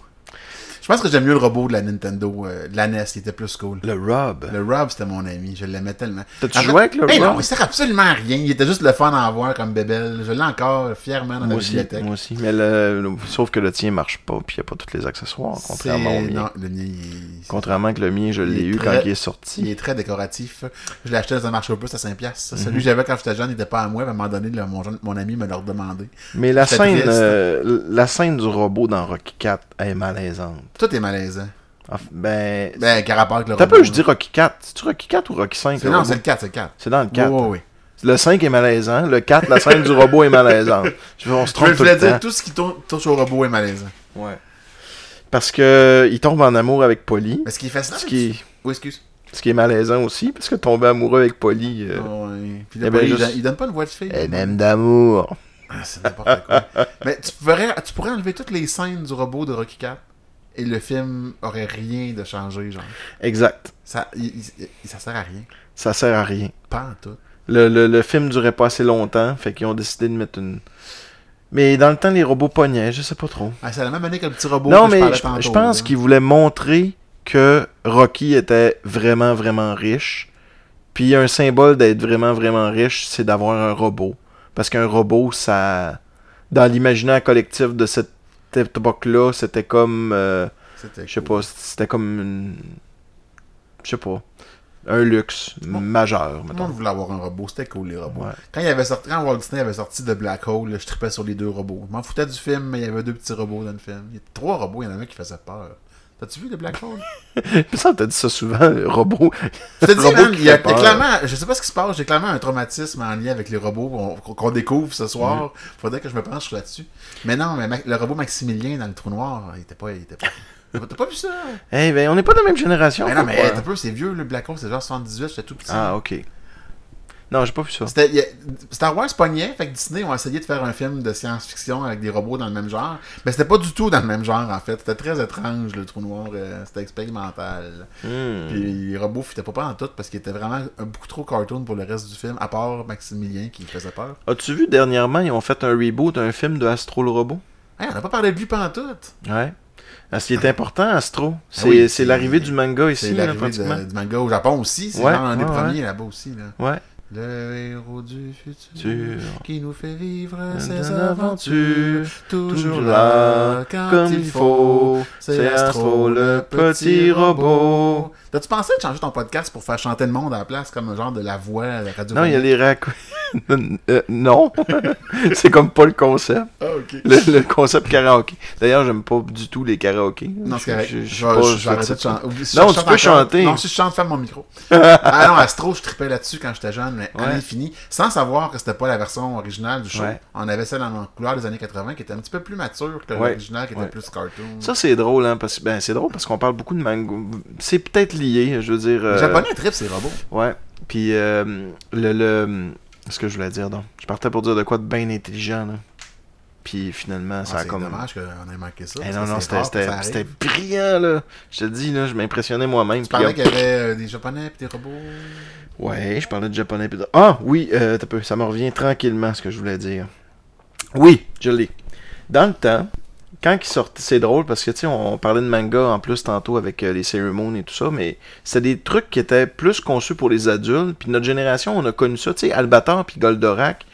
Je pense que j'aime mieux le robot de la Nintendo, euh, de la NES, il était plus cool. Le Rob. Le Rob, c'était mon ami. Je l'aimais tellement. T'as-tu joué avec le Hey, Rob? Non, il sert absolument à rien. Il était juste le fun à avoir comme bébelle. Je l'ai encore fièrement dans Moi aussi, bibliothèque. moi aussi. Mais le, le- sauf que le tien marche pas, puis il n'y a pas tous les accessoires, contrairement au mien. Non, le mien, il... Contrairement que le mien, je Il l'ai eu très- quand il est il sorti. est très décoratif. Je l'ai acheté dans un marché au plus à 5$. piastres. Mhm. Celui que j'avais quand j'étais jeune, il n'était pas à moi. À un moment donné, là, mon, mon ami me l'a redemandé. Mais la scène, euh, la scène du robot dans Rocky 4 est malaisante. Tout est malaisant. Enfin, ben, Ben, rapport avec le t'as peu, je dis Rocky 4. C'est-tu Rocky 4 ou Rocky 5? C'est- le Non, c'est le 4, c'est le 4. C'est dans le 4. Oui, oui, oui. Le 5 est malaisant. Le 4, la scène du robot est malaisante. Je veux, on se Je trompe tout voulais le dire, temps. tout ce qui tou- touche au robot est malaisant. Ouais. Parce que il tombe en amour avec Polly. Mais ce qui est fascinant. Ce qui, est, Oui, excuse. ce qui est malaisant aussi, parce que tomber amoureux avec Polly, euh, Ouais. Puis eh ben, il, donne- il donne pas une voix de fille. elle aime d'amour. Ah, c'est n'importe quoi. Mais tu pourrais, tu pourrais enlever toutes les scènes du robot de Rocky 4 et le film aurait rien de changé, genre. Exact. Ça, il- il- il- ça sert à rien. Ça sert à rien. Pas en tout. Le, le, le film durait pas assez longtemps, fait qu'ils ont décidé de mettre une. Mais dans le temps, les robots pognaient, je sais pas trop. Ah, c'est la même année que le petit robot non, que mais je, tantôt, je pense qu'ils voulaient montrer que Rocky était vraiment, vraiment riche. Puis un symbole d'être vraiment, vraiment riche, c'est d'avoir un robot. Parce qu'un robot, ça. Dans l'imaginaire collectif de cette époque-là, c'était comme. euh, C'était je sais cool. pas, c'était comme. une- Je sais pas. Un luxe Bon. majeur, Tout le monde voulait avoir un robot, c'était cool les robots. Ouais. Quand, il avait sorti, quand Walt Disney avait sorti de Black Hole, là, je tripais sur les deux robots. Je m'en foutais du film, mais il y avait deux petits robots dans le film. Il y a trois robots, il y en a un qui faisait peur. T'as-tu vu le Black Hole? Mais ça, t'as dit ça souvent, le robot. Je te dis, man, il y a, clairement, je sais pas ce qui se passe, j'ai clairement un traumatisme en lien avec les robots qu'on découvre ce soir. Faudrait que je me penche là-dessus. Mais non, mais Ma- le robot Maximilien dans le trou noir, il était pas. Il était pas... T'as pas vu ça? Eh ben, on n'est pas de la même génération. Mais non, mais t'as peu, c'est vieux, le Black Hole, c'est genre 78, j'étais tout petit. Ah, ok. Non, j'ai pas vu ça. C'était, a- Star Wars pognait, fait que Disney ont essayé de faire un film de science-fiction avec des robots dans le même genre. Mais c'était pas du tout dans le même genre, en fait. C'était très étrange, le trou noir. euh, c'était expérimental. Hmm. Puis les robots fitaient pas pas en tout parce qu'ils étaient vraiment beaucoup trop cartoon pour le reste du film, à part Maximilien qui faisait peur. As-tu vu dernièrement, ils ont fait un reboot d'un film de Astro le robot? Hey, on n'a pas parlé de lui en tout. Ouais. Parce qu'il est important, Astro. C'est Ah oui, c'est l'arrivée du manga ici, C'est là, l'arrivée de- du manga au Japon aussi. C'est Ouais, genre un des ouais, premiers là-bas aussi. Là. Ouais. Le héros du futur qui nous fait vivre ses aventure, aventures. Toujours là quand comme il faut. C'est Astro, le petit robot. T'as-tu pensé de changer ton podcast pour faire chanter le monde à la place comme un genre de la voix à la radio Non, il y a les. Euh, non. c'est comme pas le concept. Ah, ok. Le, le concept karaoké. D'ailleurs, j'aime pas du tout les karaokés. Non, c'est correct. Je- je- je Je suis vais- arrêter de chanter. Si Non, je tu peux chanter. Non, si je chante, ferme mon micro. ah non, Astro, je tripais là-dessus quand j'étais jeune, mais à Ouais. l'infini, sans savoir que c'était pas la version originale du show. Ouais. On avait celle en couleur des années 80 qui était un petit peu plus mature que Ouais. l'original qui était plus cartoon. Ça, c'est drôle, hein, parce ben, c'est drôle parce qu'on parle beaucoup de manga. C'est peut-être lié, je veux dire. Les euh, japonais tripent ces robots. Ouais. Puis, euh, le, le. Ce que je voulais dire, donc. Je partais pour dire de quoi de bien intelligent, là. Puis finalement, ça Ah, a c'est comme. dommage qu'on ait manqué ça. Eh non, non, c'est c'était- brillant, là. Je te dis, là, je m'impressionnais moi-même. Tu parlais qu'il y avait euh, des japonais et des robots. Ouais, je parlais de japonais. puis de- Ah, oui, euh, ça me revient tranquillement, ce que je voulais dire. Oui, je l'ai. Dans le temps, quand il sortait, c'est drôle parce que, tu sais, on, on parlait de manga en plus tantôt avec euh, les Sailor Moon et tout ça, mais c'était des trucs qui étaient plus conçus pour les adultes. Puis notre génération, on a connu ça, tu sais, Albator puis Goldorak.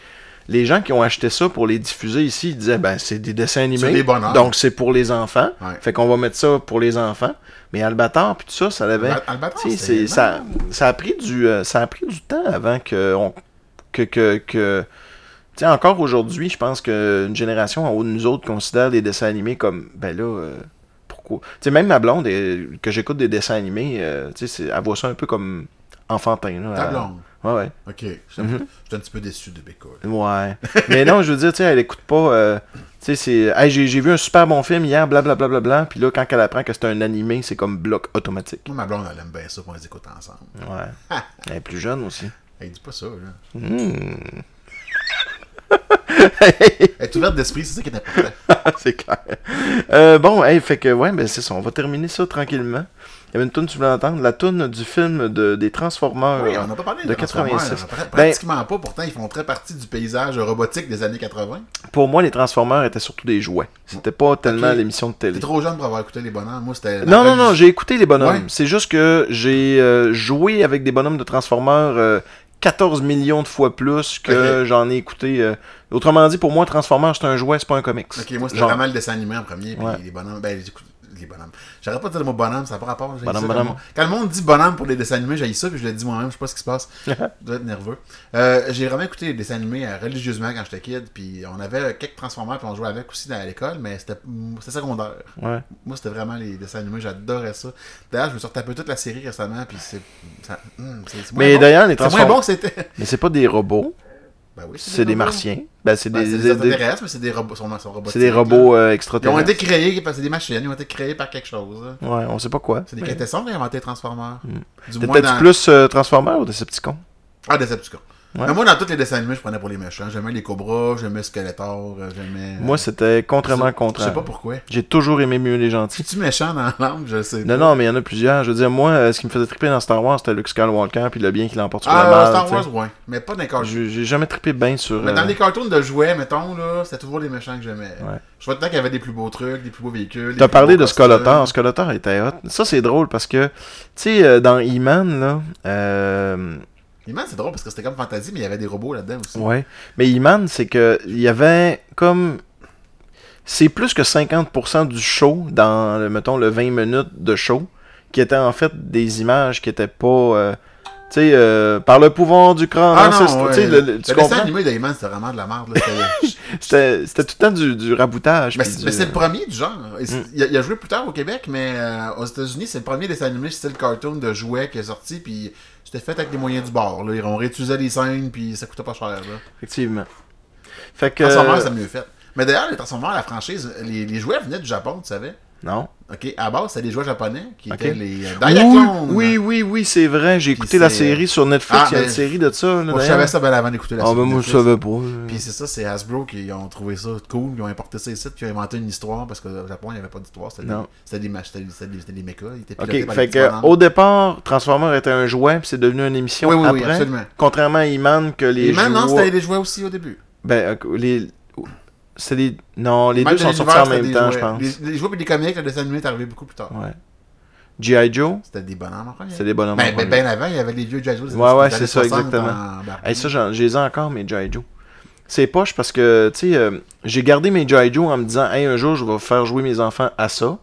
Les gens qui ont acheté ça pour les diffuser ici, ils disaient, ben, c'est des dessins C'est animés. des donc, c'est pour les enfants. Ouais. Fait qu'on va mettre ça pour les enfants. Mais Albator puis tout ça, ça avait. Al- c'est- c'est- ça, ça a pris du euh, ça a pris du temps avant que on, que que, sais, encore aujourd'hui, je pense qu'une génération en haut de nous autres considère les dessins animés comme ben là euh, pourquoi? Tu sais même ma blonde elle, que j'écoute des dessins animés euh, tu sais elle voit ça un peu comme enfantin là Ta blonde? ouais ouais Ok, je suis Mhm. un petit peu déçu de Bécole. Ouais. Mais non, je veux dire, tu sais, elle écoute pas. euh, tu sais, c'est. Hey, j'ai, vu un super bon film hier, blablabla. Bla, bla, bla, Puis là, quand elle apprend que c'est un animé, c'est comme bloc automatique. Moi, ma blonde, elle aime bien ça, pour on les écoute ensemble. Ouais. Elle est plus jeune aussi. Elle dit pas ça, là. Hmm. Elle est ouverte d'esprit, c'est ça qui est important. c'est clair. Euh, bon, hey, fait que, ouais, ben c'est ça. On va terminer ça tranquillement. Il y avait une tune, tu voulais entendre La tune du film de, des Transformers. Oui, on n'a pas parlé de de, 86. Transformers, pr- Ben- Pratiquement pas, pourtant ils font très partie du paysage robotique des années 80. Pour moi, les Transformers étaient surtout des jouets. C'était pas tellement l'émission de télé. T'es trop jeune pour avoir écouté les bonhommes. Moi, c'était. Non, non, non, j'ai écouté les bonhommes. Ouais. C'est juste que j'ai euh, joué avec des bonhommes de Transformers euh, 14 millions de fois plus que j'en ai écouté. euh. Autrement dit, pour moi, Transformers, c'est un jouet, c'est pas un comics. Ok, moi, c'était vraiment le dessin animé en premier, puis Ouais. les bonhommes. Ben, j'écoute- les bonhommes. J'arrête pas de dire le mot bonhomme, ça n'a pas rapport. Bonhomme, ça, bonhomme. Quand, le monde- quand le monde dit bonhomme pour les dessins animés, j'ai ça, puis je le dis moi-même, je sais pas ce qui se passe. je dois être nerveux. Euh, j'ai vraiment écouté les dessins animés euh, religieusement quand j'étais kid, puis on avait quelques Transformers, puis on jouait avec aussi à l'école, mais c'était secondaire. Ouais. Moi, c'était vraiment les dessins animés, j'adorais ça. D'ailleurs, je me suis retapé toute la série récemment, puis c'est. moins Mais d'ailleurs, les C'est moins Transformers. bon que c'était. Mais c'est pas des robots, Ben oui, c'est des martiens. Ben, c'est Ben, des, c'est des- extraterrestres, mais c'est des robots. sont- sont robotiques, c'est des robots euh, Ils ont extraterrestres. été créés, parce c'est des machines, ils ont été créés par quelque chose. Ouais, on sait pas quoi. C'est des Mais- quintessons qui ont inventé Transformers. Du moins T'étais-tu dans... plus euh, Transformers ou Decepticons Ah, Decepticons. Ouais. Mais moi, dans tous les dessins animés, je prenais pour les méchants. J'aimais les Cobras, j'aimais Skeletor, euh, j'aimais... Moi, c'était contrairement contraire. Je sais pas pourquoi. J'ai toujours aimé mieux les gentils. Es-tu méchant dans l'âme? Je sais Non, pas. non, mais il y en a plusieurs. Je veux dire, moi, euh, ce qui me faisait triper dans Star Wars, c'était Luke Skywalker, puis le bien qui l'emporte sur Ah, mal. Star. Wars, ouais. Mais pas dans les cartoons. J'ai jamais trippé bien sur. Mais dans euh, les cartoons de jouets, mettons, là, c'était toujours les méchants que j'aimais. Ouais. Je vois temps qu'il y avait des plus beaux trucs, des plus beaux véhicules. T'as parlé de. Skeletor. Skeletor était hot. Ça, c'est drôle parce que, tu sais, euh, dans E-Man, là. Euh, He-Man, c'est drôle parce que c'était comme fantasy, mais il y avait des robots là-dedans aussi. ouais. Mais E-Man, c'est que il y avait comme. C'est plus que 50% du show dans, mettons, le 20 minutes de show qui étaient en fait des images qui étaient pas. euh, tu sais, euh, par le pouvoir du crâne Ah ancestral. non, ouais. le- le- tu comprends? animé c'était vraiment de la merde. là. C'était- tout le temps du, du raboutage. Mais c'est du- le premier du genre. Mm. Il, a, il a joué plus tard au Québec, mais euh, aux États-Unis, c'est le premier dessin animé style cartoon de jouets qui est sorti. Puis c'était fait avec les moyens du bord. Là. Ils ont réutilisé les scènes, puis ça coûtait pas cher. Là. Effectivement. Fait que. Transformers, c'est mieux fait. Mais d'ailleurs, les Transformers, la franchise, les, les jouets venaient du Japon, tu savais? Non? Ok, à base, c'était des jouets japonais qui étaient les euh, Oui, oui, oui, c'est vrai. J'ai écouté la c'est- série sur Netflix. Ah, il y a ben, une série de ça. Là, Moi, je savais ça bien avant d'écouter la Ah, ben série moi, je savais pas. Puis c'est ça, c'est Hasbro qui ont trouvé ça cool, ils ont importé ça ici, puis ils ont inventé une histoire parce qu'au Japon, il n'y avait pas d'histoire, c'était des, Non. c'était des, des, des, mechas, ils étaient pilotés Ok, par fait que au départ, Transformers était un jouet, puis c'est devenu une émission Oui, oui, oui, absolument. Contrairement à E-Man, que les maintenant, jouets- c'était des jouets aussi au début. Ben, euh, les. C'est les. Non, les Même deux dans sont sortis en même c'était temps, je pense. Les, les jouets et les comics, le dessin animé est arrivé beaucoup plus tard. Ouais. G.I. Joe, C'était des bonhommes en c'est des bonhommes. Ben, en ben, ben avant, il y avait les vieux G.I. Joe. Ouais, ouais, c'est ça, 60 exactement. en- ben, Hey, ça, j'en- je les ai encore, mes G.I. Joe. C'est poche parce que, tu sais, euh, j'ai gardé mes G.I. Joe en me disant, hey, un jour, je vais faire jouer mes enfants à ça.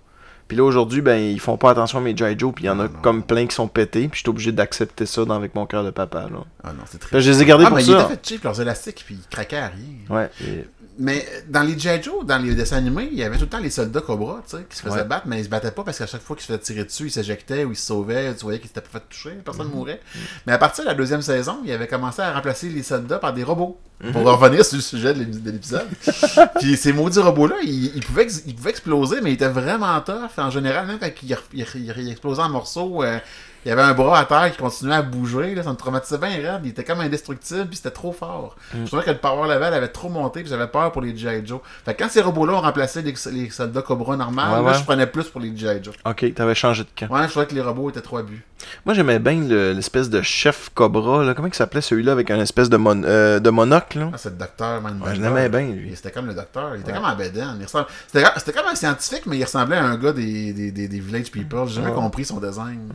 Puis là, aujourd'hui, ben, ils font pas attention à mes G.I. Joe, puis il y en a Non, non. comme plein qui sont pétés, puis je suis obligé d'accepter ça dans, avec mon cœur de papa, là. Ah non, c'est très Là, je les ai gardés ah, pour mais ça. ils étaient fait cheap, leurs élastiques, puis ils craquaient à rien. Ouais. et- Mais dans les G.I. Joe, dans les dessins animés, il y avait tout le temps les soldats Cobra, tu sais, qui se faisaient Ouais. battre, mais ils se battaient pas parce qu'à chaque fois qu'ils se faisaient tirer dessus, ils s'éjectaient ou ils se sauvaient, tu voyais qu'ils s'étaient pas fait toucher, personne Mhm. ne mourait. Mais à partir de la deuxième saison, ils avaient commencé à remplacer les soldats par des robots. Mhm. Pour revenir sur le sujet de l'ép- de l'épisode. Puis ces maudits robots-là, ils, ils pouvaient, ils pouvaient exploser, mais ils étaient vraiment tough. En général, même quand ils, ils- ils- ils explosaient en morceaux, euh, il y avait un bras à terre qui continuait à bouger. Là, ça me traumatisait bien raide. Il était comme indestructible, puis c'était trop fort. Mm. Je trouvais que le power level avait trop monté, puis j'avais peur pour les G.I. Joe. Fait que quand ces robots-là ont remplacé les, les soldats Cobra normaux, Ouais, là, ouais. je prenais plus pour les G.I. Joe. Ok, t'avais changé de camp. Ouais, je trouvais que les robots étaient trop abus. Moi, j'aimais bien le- l'espèce de chef Cobra, là. Comment il s'appelait celui-là avec un espèce de, mon- euh, de monocle, là? Ah, c'est le docteur Mindbender. Ouais, je l'aimais bien, lui. C'était comme le docteur. Il était Ouais. comme en bédaine. Il ressemble- C'était c'était comme un scientifique, mais il ressemblait à un gars des, des, des, des Village People. J'ai jamais Ouais. compris son design.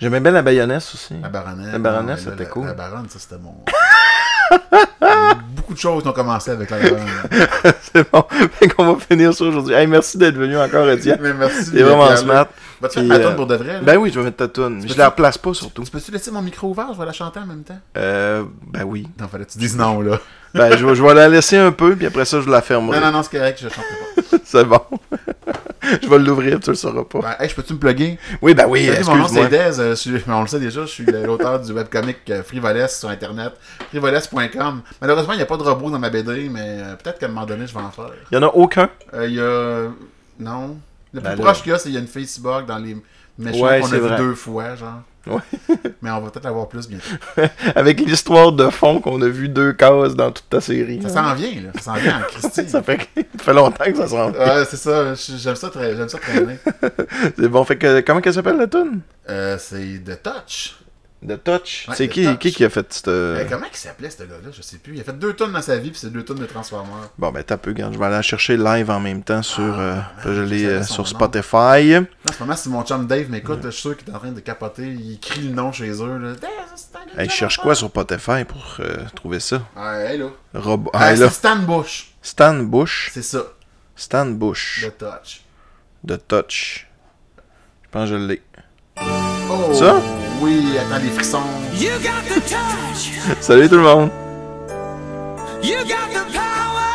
J'aimais bien la baïonnesse aussi. La baronne. La baronne, c'était cool. La baronne, ça, c'était mon... Beaucoup de choses ont commencé avec la. C'est bon. Fait qu'on va finir ça aujourd'hui. Hey, merci d'être venu encore, Étienne. mais merci. T'es vraiment smart. Va-te faire ma euh, toune pour de vrai. là? Ben oui, je vais mettre ta toune. Je la replace pas, surtout. Tu peux-tu laisser mon micro ouvert? Je vais la chanter en même temps. Euh, ben oui. Non, fallait que tu dises non, là. Ben, je, vais- je vais la laisser un peu, puis après ça, je la fermerai. Non, non, non, c'est correct, je chanterai pas. C'est bon. je vais l'ouvrir, tu le sauras pas. Ben, hey, je peux-tu me plugger? Oui, ben oui, mon nom c'est. Dez, euh, suis- on le sait déjà, je suis l'auteur du webcomic euh, Frivolesse sur internet, frivolesse.com. Malheureusement, il n'y a pas de robot dans ma BD, mais euh, peut-être qu'à un moment donné, je vais en faire. Il y en a aucun? Euh, Il y a. Non. Le plus Ben là. proche qu'il y a, c'est qu'il y a une Facebook dans les méchants Ouais, qu'on a vu vrai. deux fois, genre. Ouais. Mais on va peut-être l'avoir plus bientôt. Avec l'histoire de fond qu'on a vu deux cases dans toute ta série. Ça s'en vient, là. Ça s'en vient en Christie. Ça fait, ça fait longtemps que ça se rend. Ouais, c'est ça. J'aime ça, tra- j'aime ça traîner. C'est bon, fait que comment qu'elle s'appelle la tune Euh, c'est The Touch. The Touch. Ouais, c'est qui, Touch. qui qui a fait cette. Euh, comment il s'appelait, ce gars-là? Je sais plus. Il a fait deux tonnes dans sa vie, puis c'est deux tonnes de Transformers. Bon, ben, t'as peu. Je vais aller la chercher live en même temps sur. euh, je je l'ai euh, sur nom. Spotify. Là, en ce moment, si mon chum Dave m'écoute, là, je suis sûr qu'il est en train de capoter. Il crie le nom chez eux. Là. C'est Hey, je cherche quoi sur Spotify pour euh, trouver ça? Ouais, hey, là. Rob... Ah, Ah, là. c'est Stan Bush. Stan Bush? C'est ça. Stan Bush. The Touch. The Touch. Je pense que je l'ai. Oh, Ça? Oui, attends, les frissons. You got the touch. Salut tout le monde. You got the power.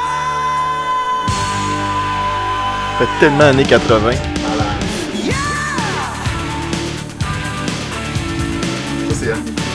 Ça fait tellement années 80. Yeah. Ça, c'est